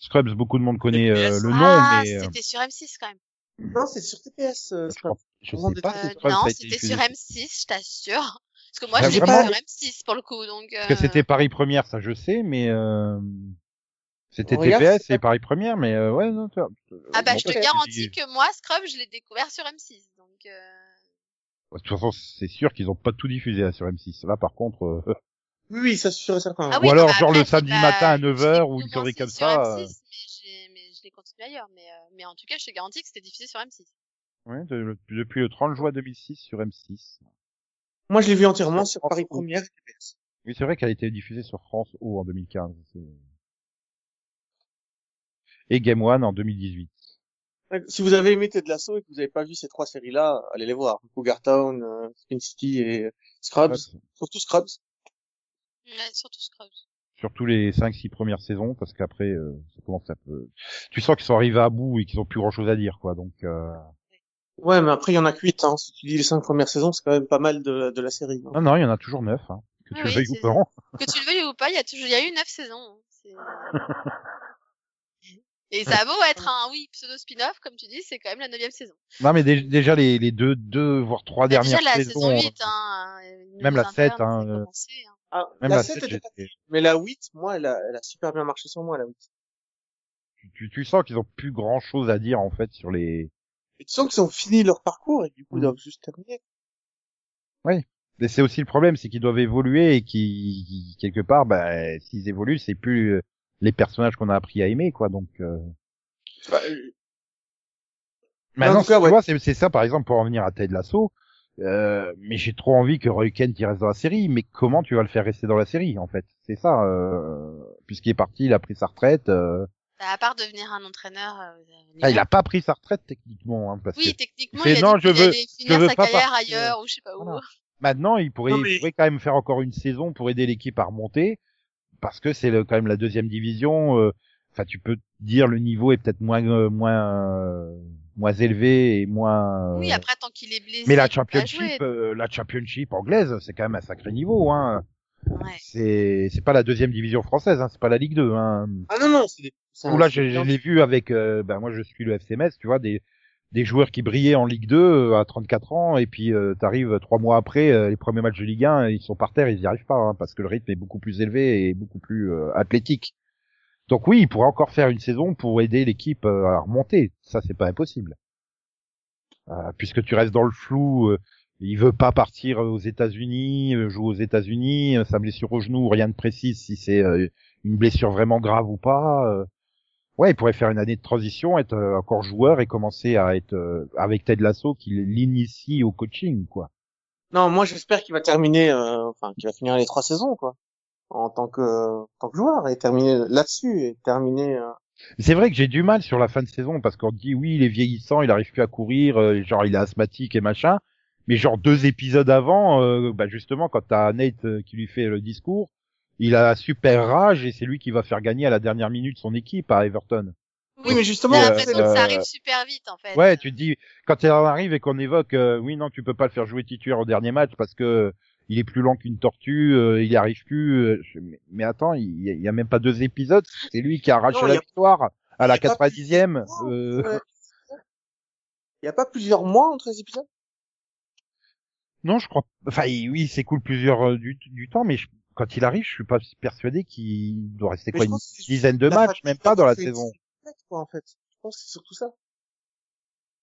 Scrubs, beaucoup de monde connaît euh, le nom, ah, mais euh, c'était sur M6 quand même. Non, c'est sur TPS. Euh, je, je sais de- pas Euh, si Scrubs non, a été c'était sur M6, je t'assure. Parce que moi, Ah, je l'ai vraiment pas sur M6 pour le coup, donc. Parce que euh, c'était Paris Première, ça je sais, mais euh... c'était TPS et Paris Première, mais euh, ouais, non, tu vois, Ah bah, bon, je te garantis que moi, Scrub, je l'ai découvert sur M6, donc. Euh... De toute façon, c'est sûr qu'ils ont pas tout diffusé là, sur M6. Là, par contre, euh, Oui, oui, ça c'est sûr et certain. Ah Ou oui, alors, genre, après, le samedi pas- matin à je 9 l'ai heures ou une connerie comme sur ça, M6, euh. mais je l'ai continué ailleurs. Mais, euh, mais en tout cas, je te garantis que c'était diffusé sur M6. ouais, de- depuis le 30 juin 2006 sur M6. Moi, je l'ai vu entièrement sur France Paris. Première et TPS. Oui, c'est vrai qu'elle a été diffusée sur France O en 2015. c'est- Et Game One en 2018. Ouais, Si vous avez aimé Ted Lasso et que vous n'avez pas vu ces trois séries-là, allez les voir. Cougar Town, euh, Spin City et Scrubs. Surtout Scrubs. Ouais, surtout Scrubs. Surtout les 5-6 premières saisons, parce qu'après, euh, ça commence un peu... Tu sens qu'ils sont arrivés à bout et qu'ils ont plus grand chose à dire, quoi. Donc, euh... Ouais, mais après, il y en a que huit, hein. Si tu dis les cinq premières saisons, c'est quand même pas mal de, de la série. hein. non, non, il y en a toujours 9, hein. Que tu Ah le oui, veuilles ou pas. Que tu le veuilles ou pas, il y a toujours, il y a eu neuf saisons. hein. Et ça a beau être un, oui, pseudo spin-off, comme tu dis, c'est quand même la neuvième saison. Non, mais dé- déjà les, les deux, deux, voire trois Bah, dernières déjà la saisons. saison 8, hein. euh, même la 7, internes, hein, commencé, hein. Ah, Même la, la 7 7, était pas j'étais- Mais la 8, moi, elle a, elle a super bien marché sur moi, la 8. tu, tu, tu sens qu'ils ont plus grand chose à dire, en fait, sur les, Et tu sens qu'ils ont fini leur parcours et du coup, ils Mhm. doivent juste terminer. Mais c'est aussi le problème, c'est qu'ils doivent évoluer et qui quelque part, bah, s'ils évoluent, c'est plus euh, les personnages qu'on a appris à aimer, quoi. Donc, euh... Bah, euh, maintenant, cas, tu ouais. vois, c'est ça, par exemple, pour en venir à Ted Lasso. Euh, mais j'ai trop envie que Roy Kent il reste dans la série. Mais comment tu vas le faire rester dans la série, en fait? C'est ça. Euh... Puisqu'il est parti, il a pris sa retraite. Euh... Bah, à part devenir un entraîneur. euh, Ah, il a pas pris sa retraite techniquement, hein, parce Oui, que techniquement, fait, il a non, dit je veux- veux sa pas carrière partir. ailleurs ou je sais pas où. Voilà. Maintenant, il pourrait, Non, il pourrait quand même faire encore une saison pour aider l'équipe à remonter, parce que c'est quand même la deuxième division. euh, Enfin, tu peux dire le niveau est peut-être moins euh, moins euh, moins élevé et moins. Oui, euh, après, tant qu'il est blessé. mais la championship, euh, la championship anglaise, c'est quand même un sacré niveau. Hein. Ouais. C'est c'est pas la deuxième division française, hein, c'est pas la Ligue 2. Hein. Ah non, non, c'est des... Où là, je, je l'ai vu avec, euh, ben moi je suis le FC Metz, tu vois, des des joueurs qui brillaient en Ligue 2 euh, à 34 ans, et puis euh, t'arrives trois mois après, euh, les premiers matchs de Ligue 1, ils sont par terre, ils y arrivent pas, hein, parce que le rythme est beaucoup plus élevé et beaucoup plus euh, athlétique. Donc oui, il pourrait encore faire une saison pour aider l'équipe à remonter. Ça, c'est pas impossible. Euh, puisque tu restes dans le flou, euh, il veut pas partir aux États-Unis, jouer aux États-Unis, euh, sa blessure au genou, rien de précis si c'est euh, une blessure vraiment grave ou pas. Euh. Ouais, il pourrait faire une année de transition, être euh, encore joueur et commencer à être euh, avec Ted Lasso qui l'initie au coaching, quoi. Non, moi, j'espère qu'il va terminer, euh, enfin, qu'il va finir les trois saisons, quoi. en tant que, en tant que joueur et terminer là-dessus et terminer. euh, C'est vrai que j'ai du mal sur la fin de saison parce qu'on dit oui, il est vieillissant, il arrive plus à courir, euh, genre il est asthmatique et machin. Mais genre deux épisodes avant, euh, bah justement quand t'as Nate euh, qui lui fait le discours, il a super rage et c'est lui qui va faire gagner à la dernière minute son équipe à Everton. Oui, mais justement, euh, l'impression que euh, ça arrive super vite, en fait. Ouais, tu te dis quand il arrive et qu'on évoque euh, oui non tu peux pas le faire jouer titulaire au dernier match parce que il est plus lent qu'une tortue, euh, il y arrive plus. euh, je- mais, mais attends, il y, a, il y a même pas deux épisodes, c'est lui qui a arraché Non, la a- victoire à la il y a pas 90e. plus- euh, Ouais. Il y a pas plusieurs mois entre les épisodes? Non, je crois. Enfin, oui, c'est cool plusieurs euh, du, du temps, mais je- quand il arrive, je suis pas persuadé qu'il doit rester Mais quoi une dizaine de matchs, même pas dans la saison. quoi, en fait. Je pense que c'est surtout ça.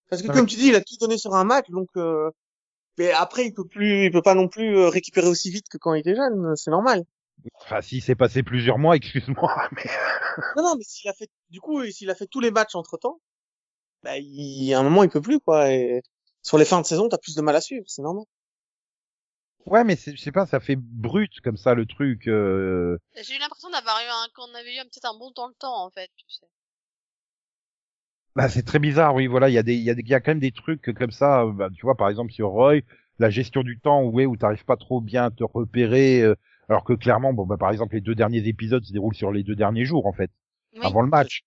Parce que comme tu dis, il a tout donné sur un match, donc euh... mais après il peut plus, il peut pas non plus euh, récupérer aussi vite que quand il était jeune, c'est normal. Enfin, s'il s'est passé plusieurs mois, excuse-moi, mais Non, non, mais s'il a fait, du coup, s'il a fait tous les matchs entre temps, bah, il, à un moment, il peut plus, quoi. Et sur les fins de saison, t'as plus de mal à suivre, c'est normal. Ouais, mais c'est- je sais pas, ça fait brut comme ça le truc. euh, J'ai eu l'impression d'avoir eu un, qu'on avait eu peut-être un bon dans le temps, en fait, tu sais. Bah, c'est très bizarre, oui, voilà, il y a des, il y a des, il y a quand même des trucs comme ça. euh, Bah, tu vois, par exemple sur Roy, la gestion du temps, ouais, où t'arrives pas trop bien à te repérer, euh, alors que clairement, bon, bah, par exemple, les deux derniers épisodes se déroulent sur les deux derniers jours, en fait. Oui. avant le match.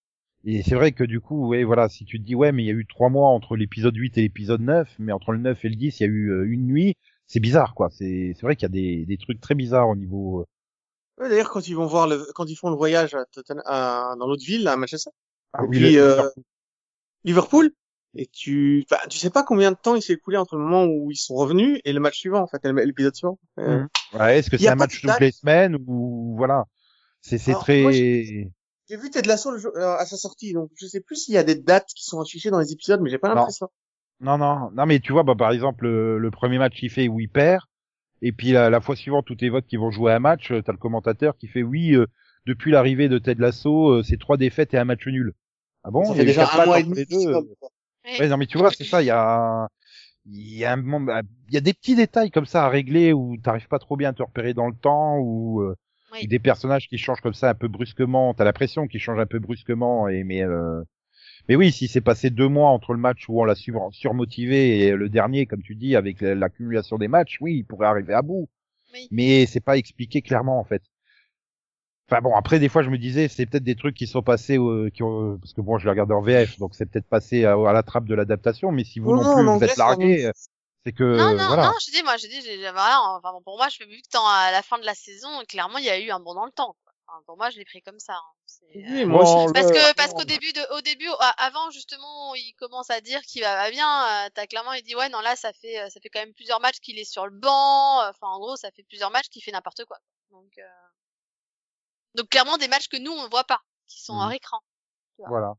Et c'est vrai que du coup, ouais, voilà, si tu te dis, ouais, mais il y a eu trois mois entre l'épisode 8 et l'épisode 9, mais entre le 9 et le 10, il y a eu euh, une nuit, c'est bizarre, quoi. C'est, c'est vrai qu'il y a des, des trucs très bizarres au niveau, euh, Ouais, D'ailleurs, quand ils vont voir le, quand ils font le voyage à Tottenham- à- dans l'autre ville, à Manchester, ah et oui, puis le- euh, Liverpool, et tu, enfin, tu sais pas combien de temps il s'est écoulé entre le moment où ils sont revenus et le match suivant, en fait, l'épisode suivant. Euh, Mhm. ouais, est-ce que c'est un match de toutes les semaines ou, voilà. C'est, c'est très, J'ai vu Ted Lasso le jour- euh, à sa sortie, donc je sais plus s'il y a des dates qui sont affichées dans les épisodes, mais j'ai pas l'impression. Non, non, non, mais tu vois, bah, par exemple, le, le premier match qu'il fait où il perd, et puis la, la fois suivante, tout évoque qu'ils vont jouer un match, euh, t'as le commentateur qui fait, oui, euh, depuis l'arrivée de Ted Lasso, euh, c'est trois défaites et un match nul. Ah bon? Ça Il y fait déjà un mois et demi. Ouais, non, mais tu vois, c'est ça, il y a, il y a un moment, il y a des petits détails comme ça à régler où t'arrives pas trop bien à te repérer dans le temps, ou euh, Oui. des personnages qui changent comme ça un peu brusquement, t'as l'impression qu'ils changent un peu brusquement, et mais, euh, mais oui, si c'est passé deux mois entre le match où on l'a sur- surmotivé et le dernier, comme tu dis, avec la- l'accumulation des matchs, oui, il pourrait arriver à bout. Oui. Mais c'est pas expliqué clairement, en fait. Enfin bon, après des fois je me disais c'est peut-être des trucs qui sont passés euh, qui ont, parce que bon je l'ai regardé en VF donc c'est peut-être passé à, à la trappe de l'adaptation mais si vous Non, non, non, plus vous êtes largué c'est que non, non, voilà non, je dis, moi, je dis, enfin, bon, pour moi, je vu que dans, à la fin de la saison, clairement, il y a eu un bond dans le temps, quoi. Enfin, pour moi, je l'ai pris comme ça. hein. Oui, euh, moi aussi. Parce que parce qu'au début de au début avant justement il commence à dire qu'il va bien euh, t'as clairement il dit ouais non là ça fait euh, ça fait quand même plusieurs matchs qu'il est sur le banc enfin en gros ça fait plusieurs matchs qu'il fait n'importe quoi donc euh... donc clairement des matchs que nous on voit pas qui sont hors écran voilà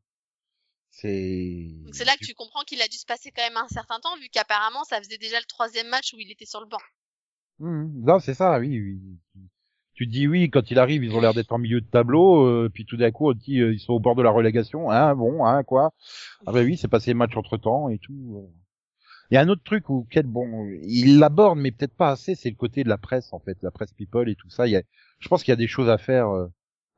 c'est donc c'est là que tu comprends qu'il a dû se passer quand même un certain temps vu qu'apparemment ça faisait déjà le troisième match où il était sur le banc Mhm. non c'est ça oui, oui tu te dis oui quand il arrive ils ont l'air d'être en milieu de tableau euh, puis tout d'un coup on te dit euh, ils sont au bord de la relégation hein bon hein quoi ah ben oui c'est passé match entre temps et tout euh. il y a un autre truc où quel bon il l'aborde mais peut-être pas assez c'est le côté de la presse en fait la presse people et tout ça il y a je pense qu'il y a des choses à faire euh.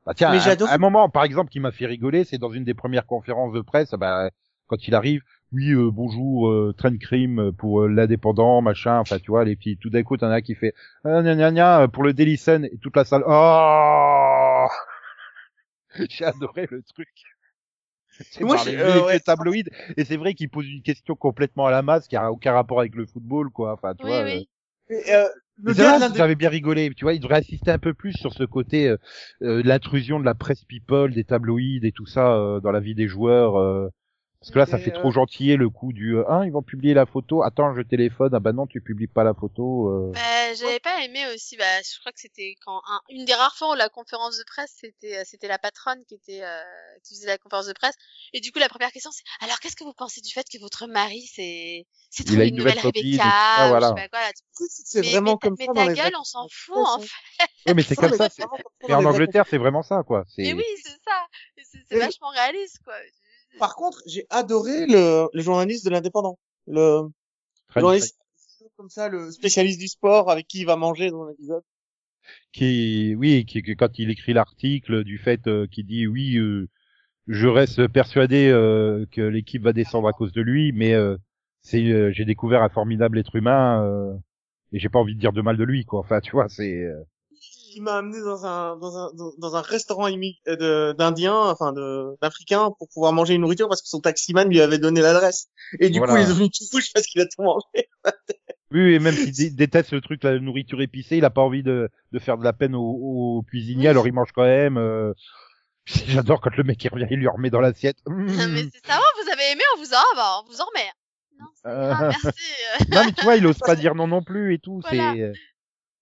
bah tiens Mais un, un moment par exemple qui m'a fait rigoler c'est dans une des premières conférences de presse bah quand il arrive oui euh, bonjour euh, train crime pour euh, l'indépendant machin enfin tu vois les petits tout d'un coup t'en as un qui fait ah, gna, gna, gna, pour le Daily Sun et toute la salle oh j'ai adoré le truc c'est Moi, les euh, ouais. tabloïds et c'est vrai qu'il pose une question complètement à la masse qui a aucun rapport avec le football quoi enfin tu oui vois oui Et, euh, mais le gars j'avais bien rigolé, tu vois, il devrait insister un peu plus sur ce côté euh, euh, de l'intrusion de la presse people, des tabloïds et tout ça euh, dans la vie des joueurs. Euh, parce que là, ça fait euh, trop gentiller le coup du euh, hein, ils vont publier la photo. Attends, je téléphone. Ah bah non, tu publies pas la photo. euh. Bah, j'avais pas aimé aussi bah je crois que c'était quand un- une des rares fois où la conférence de presse c'était euh, c'était la patronne qui était euh, qui faisait la conférence de presse et du coup la première question c'est alors qu'est-ce que vous pensez du fait que votre mari c'est c'est une une nouvelle, nouvelle Rebecca ça, ou je voilà. sais pas quoi là. C'est mais, vraiment mais, ta- comme mais ça ta dans les gueule on s'en fout en presse, fait Ouais, mais c'est comme mais ça. dans en Angleterre, c'est vraiment ça, quoi. mais oui c'est ça c'est vachement réaliste quoi Par contre, j'ai adoré le, le journaliste de l'indépendant. Le, le journaliste comme ça, le spécialiste du sport avec qui il va manger dans l'épisode. qui, oui, qui, qui- quand il écrit l'article du fait euh, qu'il dit oui, euh, je reste persuadé euh, que l'équipe va descendre à cause de lui, mais euh, c'est, euh, j'ai découvert un formidable être humain euh, et j'ai pas envie de dire de mal de lui, quoi. Enfin, tu vois, c'est. Il m'a amené dans un dans un dans, dans un restaurant euh, d'Indiens, enfin de d'Africains, pour pouvoir manger une nourriture parce que son taximan lui avait donné l'adresse. Et du Voilà. coup, il est devenu tout rouge parce qu'il a tout mangé. Oui, et même s'il dé- déteste le truc, la nourriture épicée, il a pas envie de, de faire de la peine au, au cuisinier, alors il mange quand même. euh, J'adore quand le mec il revient, il lui remet dans l'assiette. Mmh. mais c'est ça, va, vous avez aimé, on vous en, bah, on vous en remet. Non, Euh. merci. Non, mais tu vois, il ose pas dire non non plus et tout. Voilà. C'est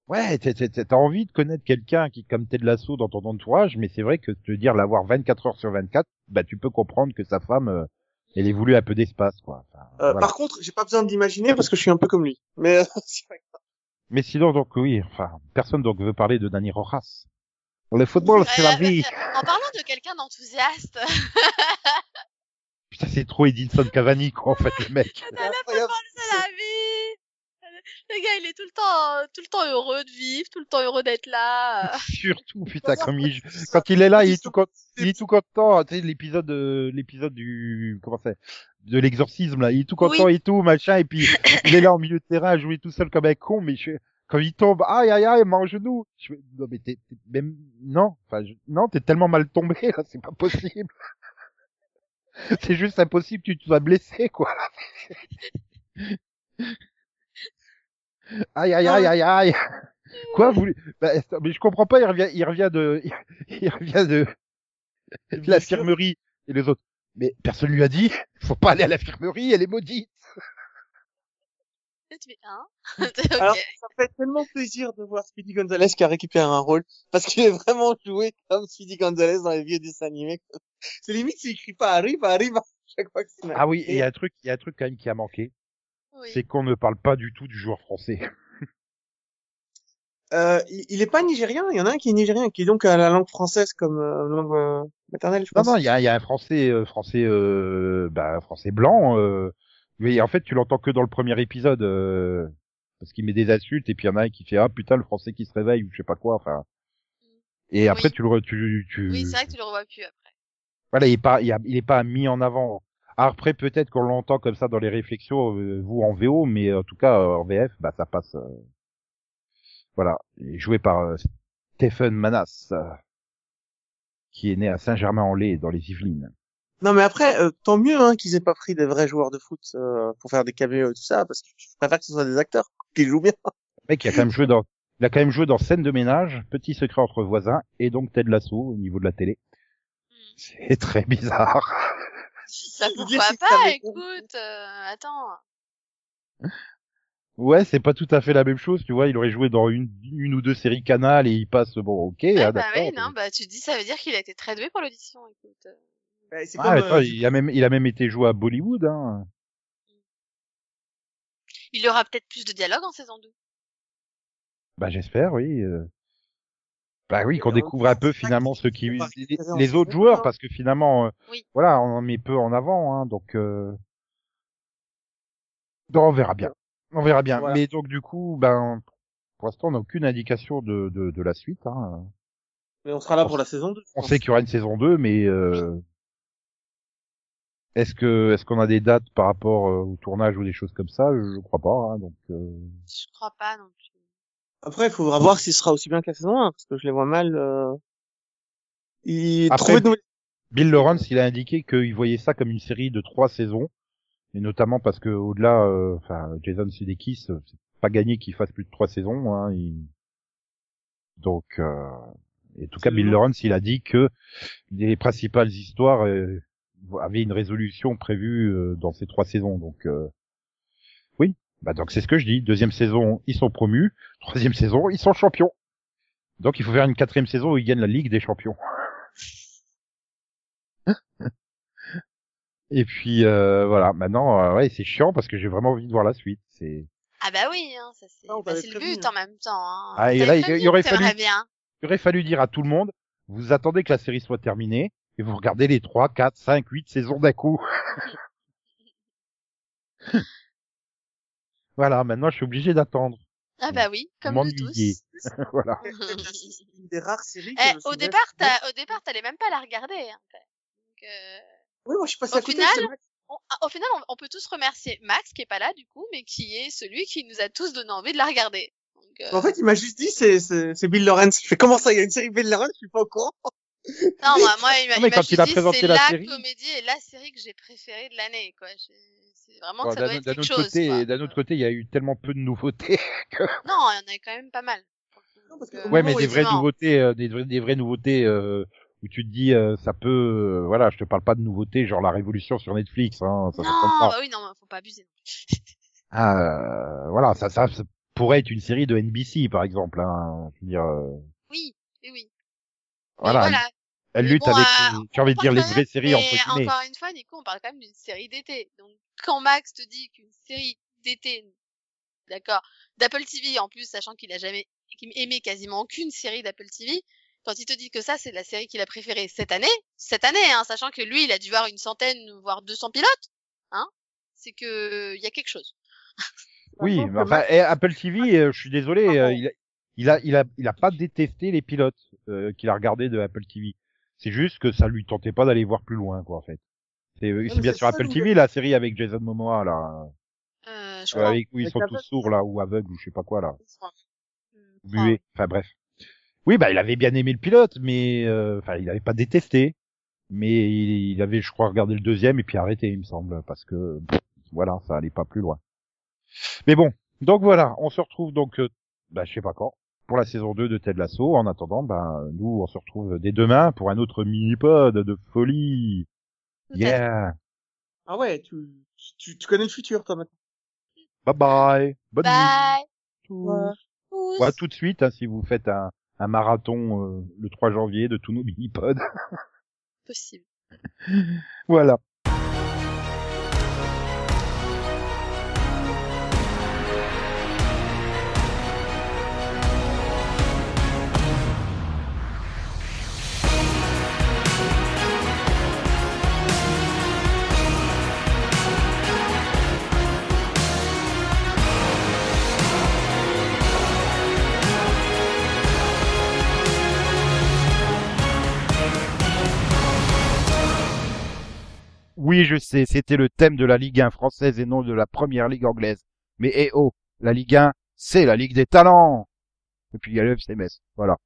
ouais, t'as- t'as t'as envie de connaître quelqu'un qui comme Ted Lasso dans ton entourage, mais c'est vrai que te dire l'avoir 24 heures sur 24, bah tu peux comprendre que sa femme, euh, elle est voulu un peu d'espace, quoi. Enfin, Euh, voilà. Par contre, j'ai pas besoin d'imaginer parce que je suis un peu comme lui. Mais euh, c'est vrai. Mais sinon donc oui, enfin personne donc veut parler de Dani Rojas. Le football c'est la Euh, vie. En parlant de quelqu'un d'enthousiaste, Putain, c'est trop Edinson Cavani, quoi, en fait, le mec. C'est incroyable. c'est la vie. Le gars, il est tout le temps, tout le temps heureux de vivre, tout le temps heureux d'être là. Surtout, putain, comme il, quand il est là, il est tout, con- il est tout content, tu sais, l'épisode, de- l'épisode du, comment c'est, de l'exorcisme, là, il est tout content et tout, machin, et puis, il est là en milieu de terrain à jouer tout seul comme un con, mais je, quand il tombe, aïe, aïe, aïe, mon genou. Je non, mais t'es, t'es- même, non, enfin, je- non, t'es tellement mal tombé, là, c'est pas possible. c'est juste impossible, tu te sois blessé, quoi. Aïe, aïe, aïe, aïe, aïe. Quoi, vous, bah, attends, mais je comprends pas, il revient, il revient de, il revient de, de l'infirmerie et les autres. Mais personne lui a dit, faut pas aller à l'infirmerie, elle est maudite. Hein? Ok. Alors, ça fait tellement plaisir de voir Speedy Gonzalez qui a récupéré un rôle parce qu'il est vraiment joué comme Speedy Gonzalez dans les vieux dessins animés. C'est limite s'il crie pas arrive, arrive à chaque fois que c'est Ah oui, et il y a un truc, il y a un truc quand même qui a manqué, Oui. c'est qu'on ne parle pas du tout du joueur français. Euh, il, il est pas nigérien, il y en a un qui est nigérien, qui est donc à la langue française comme euh, langue euh, maternelle, je Non, pense. non, il y a, il y a un français, euh, français, euh, bah, français blanc. Euh, mais en fait, tu l'entends que dans le premier épisode, euh, parce qu'il met des insultes et puis il y en a un qui fait ah putain le français qui se réveille ou je sais pas quoi. Enfin. Et après tu le, re- tu, tu. Oui, c'est vrai que tu le revois plus après. Voilà, il est pas, il, a- il est pas mis en avant. Après, peut-être qu'on l'entend comme ça dans les réflexions, euh, vous en VO, mais en tout cas euh, en VF, bah ça passe. euh, Voilà, Il est joué par euh, Stephen Manas, euh, qui est né à Saint-Germain-en-Laye, dans les Yvelines. Non, mais après, euh, tant mieux hein, qu'ils aient pas pris des vrais joueurs de foot euh, pour faire des caméos et tout ça, parce que je préfère que ce soit des acteurs qui jouent bien. Le mec, il a quand même joué dans, il a quand même joué dans Scène de ménage, Petit secret entre voisins, et donc Ted Lasso au niveau de la télé. Hmm. C'est très bizarre. Ça pourquoi ça pas, écoute, euh, attends. Ouais, c'est pas tout à fait la même chose, tu vois. Il aurait joué dans une, une ou deux séries Canal et il passe, bon, ok, Ouais, ah, bah d'accord. oui, non, bah tu te dis, ça veut dire qu'il a été très doué pour l'audition, écoute. Ouais, c'est Ah, comme, attends, euh, il a même, il a même été joué à Bollywood, hein. Il aura peut-être plus de dialogue en saison 2. Bah, j'espère, oui. euh. Bah oui, qu'on découvre un peu finalement ceux qui les, les autres joueurs, un. parce que finalement, euh, Oui. voilà, on en met peu en avant, hein, donc, euh... donc, on verra bien. On verra bien. Voilà. Mais donc, du coup, ben, pour l'instant, on n'a aucune indication de, de, de la suite, hein. Mais on sera là pour la saison 2. je On sait qu'il y aura une saison 2, mais, euh... est-ce que, est-ce qu'on a des dates par rapport euh, au tournage ou des choses comme ça? Je crois pas, hein, donc, euh... Je crois pas non plus. Après, il faudra voir si ce sera aussi bien la saison 1, parce que je les vois mal. Euh... Il Après, de Bill Lawrence, il a indiqué qu'il voyait ça comme une série de trois saisons, et notamment parce que au-delà, euh, enfin, Jason Sudeikis, euh, c'est pas gagné qu'il fasse plus de trois saisons. Hein, il- Donc, euh... et en tout cas, Bill. Lawrence, il a dit que les principales histoires euh, avaient une résolution prévue euh, dans ces trois saisons. Donc, euh... bah donc c'est ce que je dis. Deuxième saison, ils sont promus. Troisième saison, ils sont champions. Donc, il faut faire une quatrième saison où ils gagnent la Ligue des Champions. Et puis euh, voilà, maintenant euh, ouais, c'est chiant parce que j'ai vraiment envie de voir la suite. C'est Ah bah oui, hein, ça c'est Ah, bah, le but hein. en même temps. Hein. Ah, et là, il- il aurait fallu- bien. il aurait fallu dire à tout le monde, vous attendez que la série soit terminée et vous regardez les 3, 4, 5, 8 saisons d'un coup. voilà, maintenant je suis obligé d'attendre. Ah bah oui, comme nous tous. M'ennuyer. voilà. C'est une des rares séries que Eh, je au départ, t'as, au départ, t'allais même pas la regarder. Hein. Donc, euh, Oui, moi je suis passé Au à côté. final, c'est vrai. on- ah, au final, on, on peut tous remercier Max qui est pas là du coup, mais qui est celui qui nous a tous donné envie de la regarder. Donc, euh, En fait, il m'a juste dit c'est c'est c'est Bill Lawrence. Je fais comment ça, il y a une série Bill Lawrence, je suis pas au courant. non, moi, moi, il m'a, juste il a dit, c'est la la, série- comédie et la série que j'ai préférée de l'année, quoi. C'est vraiment Bon, que ça D'un doit être d'un quelque autre chose. côté, quoi. d'un autre côté, il y a eu tellement peu de nouveautés. Non, il y en a quand même pas mal. Non, parce que au Ouais, mais des vraies nouveautés, euh, des, vraies- des vraies nouveautés euh, où tu te dis euh, ça peut, euh, voilà, je te parle pas de nouveautés genre la révolution sur Netflix, hein, ça, Non, pas. bah oui, non, faut pas abuser. Ah, euh, voilà, ça, ça, ça pourrait être une série de NBC par exemple. Hein, je veux dire, euh, Oui, oui, oui. Voilà, voilà. Elle lutte bon, avec, euh, j'ai envie de dire les vraies séries mais entre guillemets. Encore une fois, Nico, on parle quand même d'une série d'été. Donc, quand Max te dit qu'une série d'été, d'accord, d'Apple TV, en plus, sachant qu'il a jamais qu'il aimé quasiment aucune série d'Apple TV, quand il te dit que ça, c'est la série qu'il a préférée cette année, cette année, hein, sachant que lui, il a dû voir une centaine, voire 200 pilotes, hein, c'est que il y a quelque chose. Oui, contre, eh, Apple TV, euh, je suis désolé, euh, il, a, il a, il a, il a pas détesté les pilotes euh, qu'il a regardé de Apple TV. C'est juste que ça lui tentait pas d'aller voir plus loin, quoi, en fait. C'est euh, bien sur Apple TV la série avec Jason Momoa là, Euh, je euh, crois. avec où ils Avec sont tous sourds là ou aveugles ou je sais pas quoi là, muets. Enfin bref. Oui, bah il avait bien aimé le pilote, mais euh, enfin il avait pas détesté, mais il, il avait, je crois, regardé le deuxième et puis arrêté, il me semble, parce que pff, voilà, ça allait pas plus loin. Mais bon, donc voilà, on se retrouve donc, euh, bah je sais pas quand, pour la saison 2 de Ted Lasso. En attendant, ben nous on se retrouve dès demain pour un autre mini-pod de folie. Yeah. Ah ouais, tu, tu, tu connais le futur, toi, maintenant. Bye bye. Bonne nuit. Bye. Ouais. Tous. Ouais, tout de suite, hein, si vous faites un, un marathon euh, le 3 janvier de tous nos mini-pods. Possible. voilà. Oui, je sais, c'était le thème de la Ligue 1 française et non de la première ligue anglaise. Mais eh oh, la Ligue 1, c'est la Ligue des talents. Et puis il y a le FC Metz. Voilà.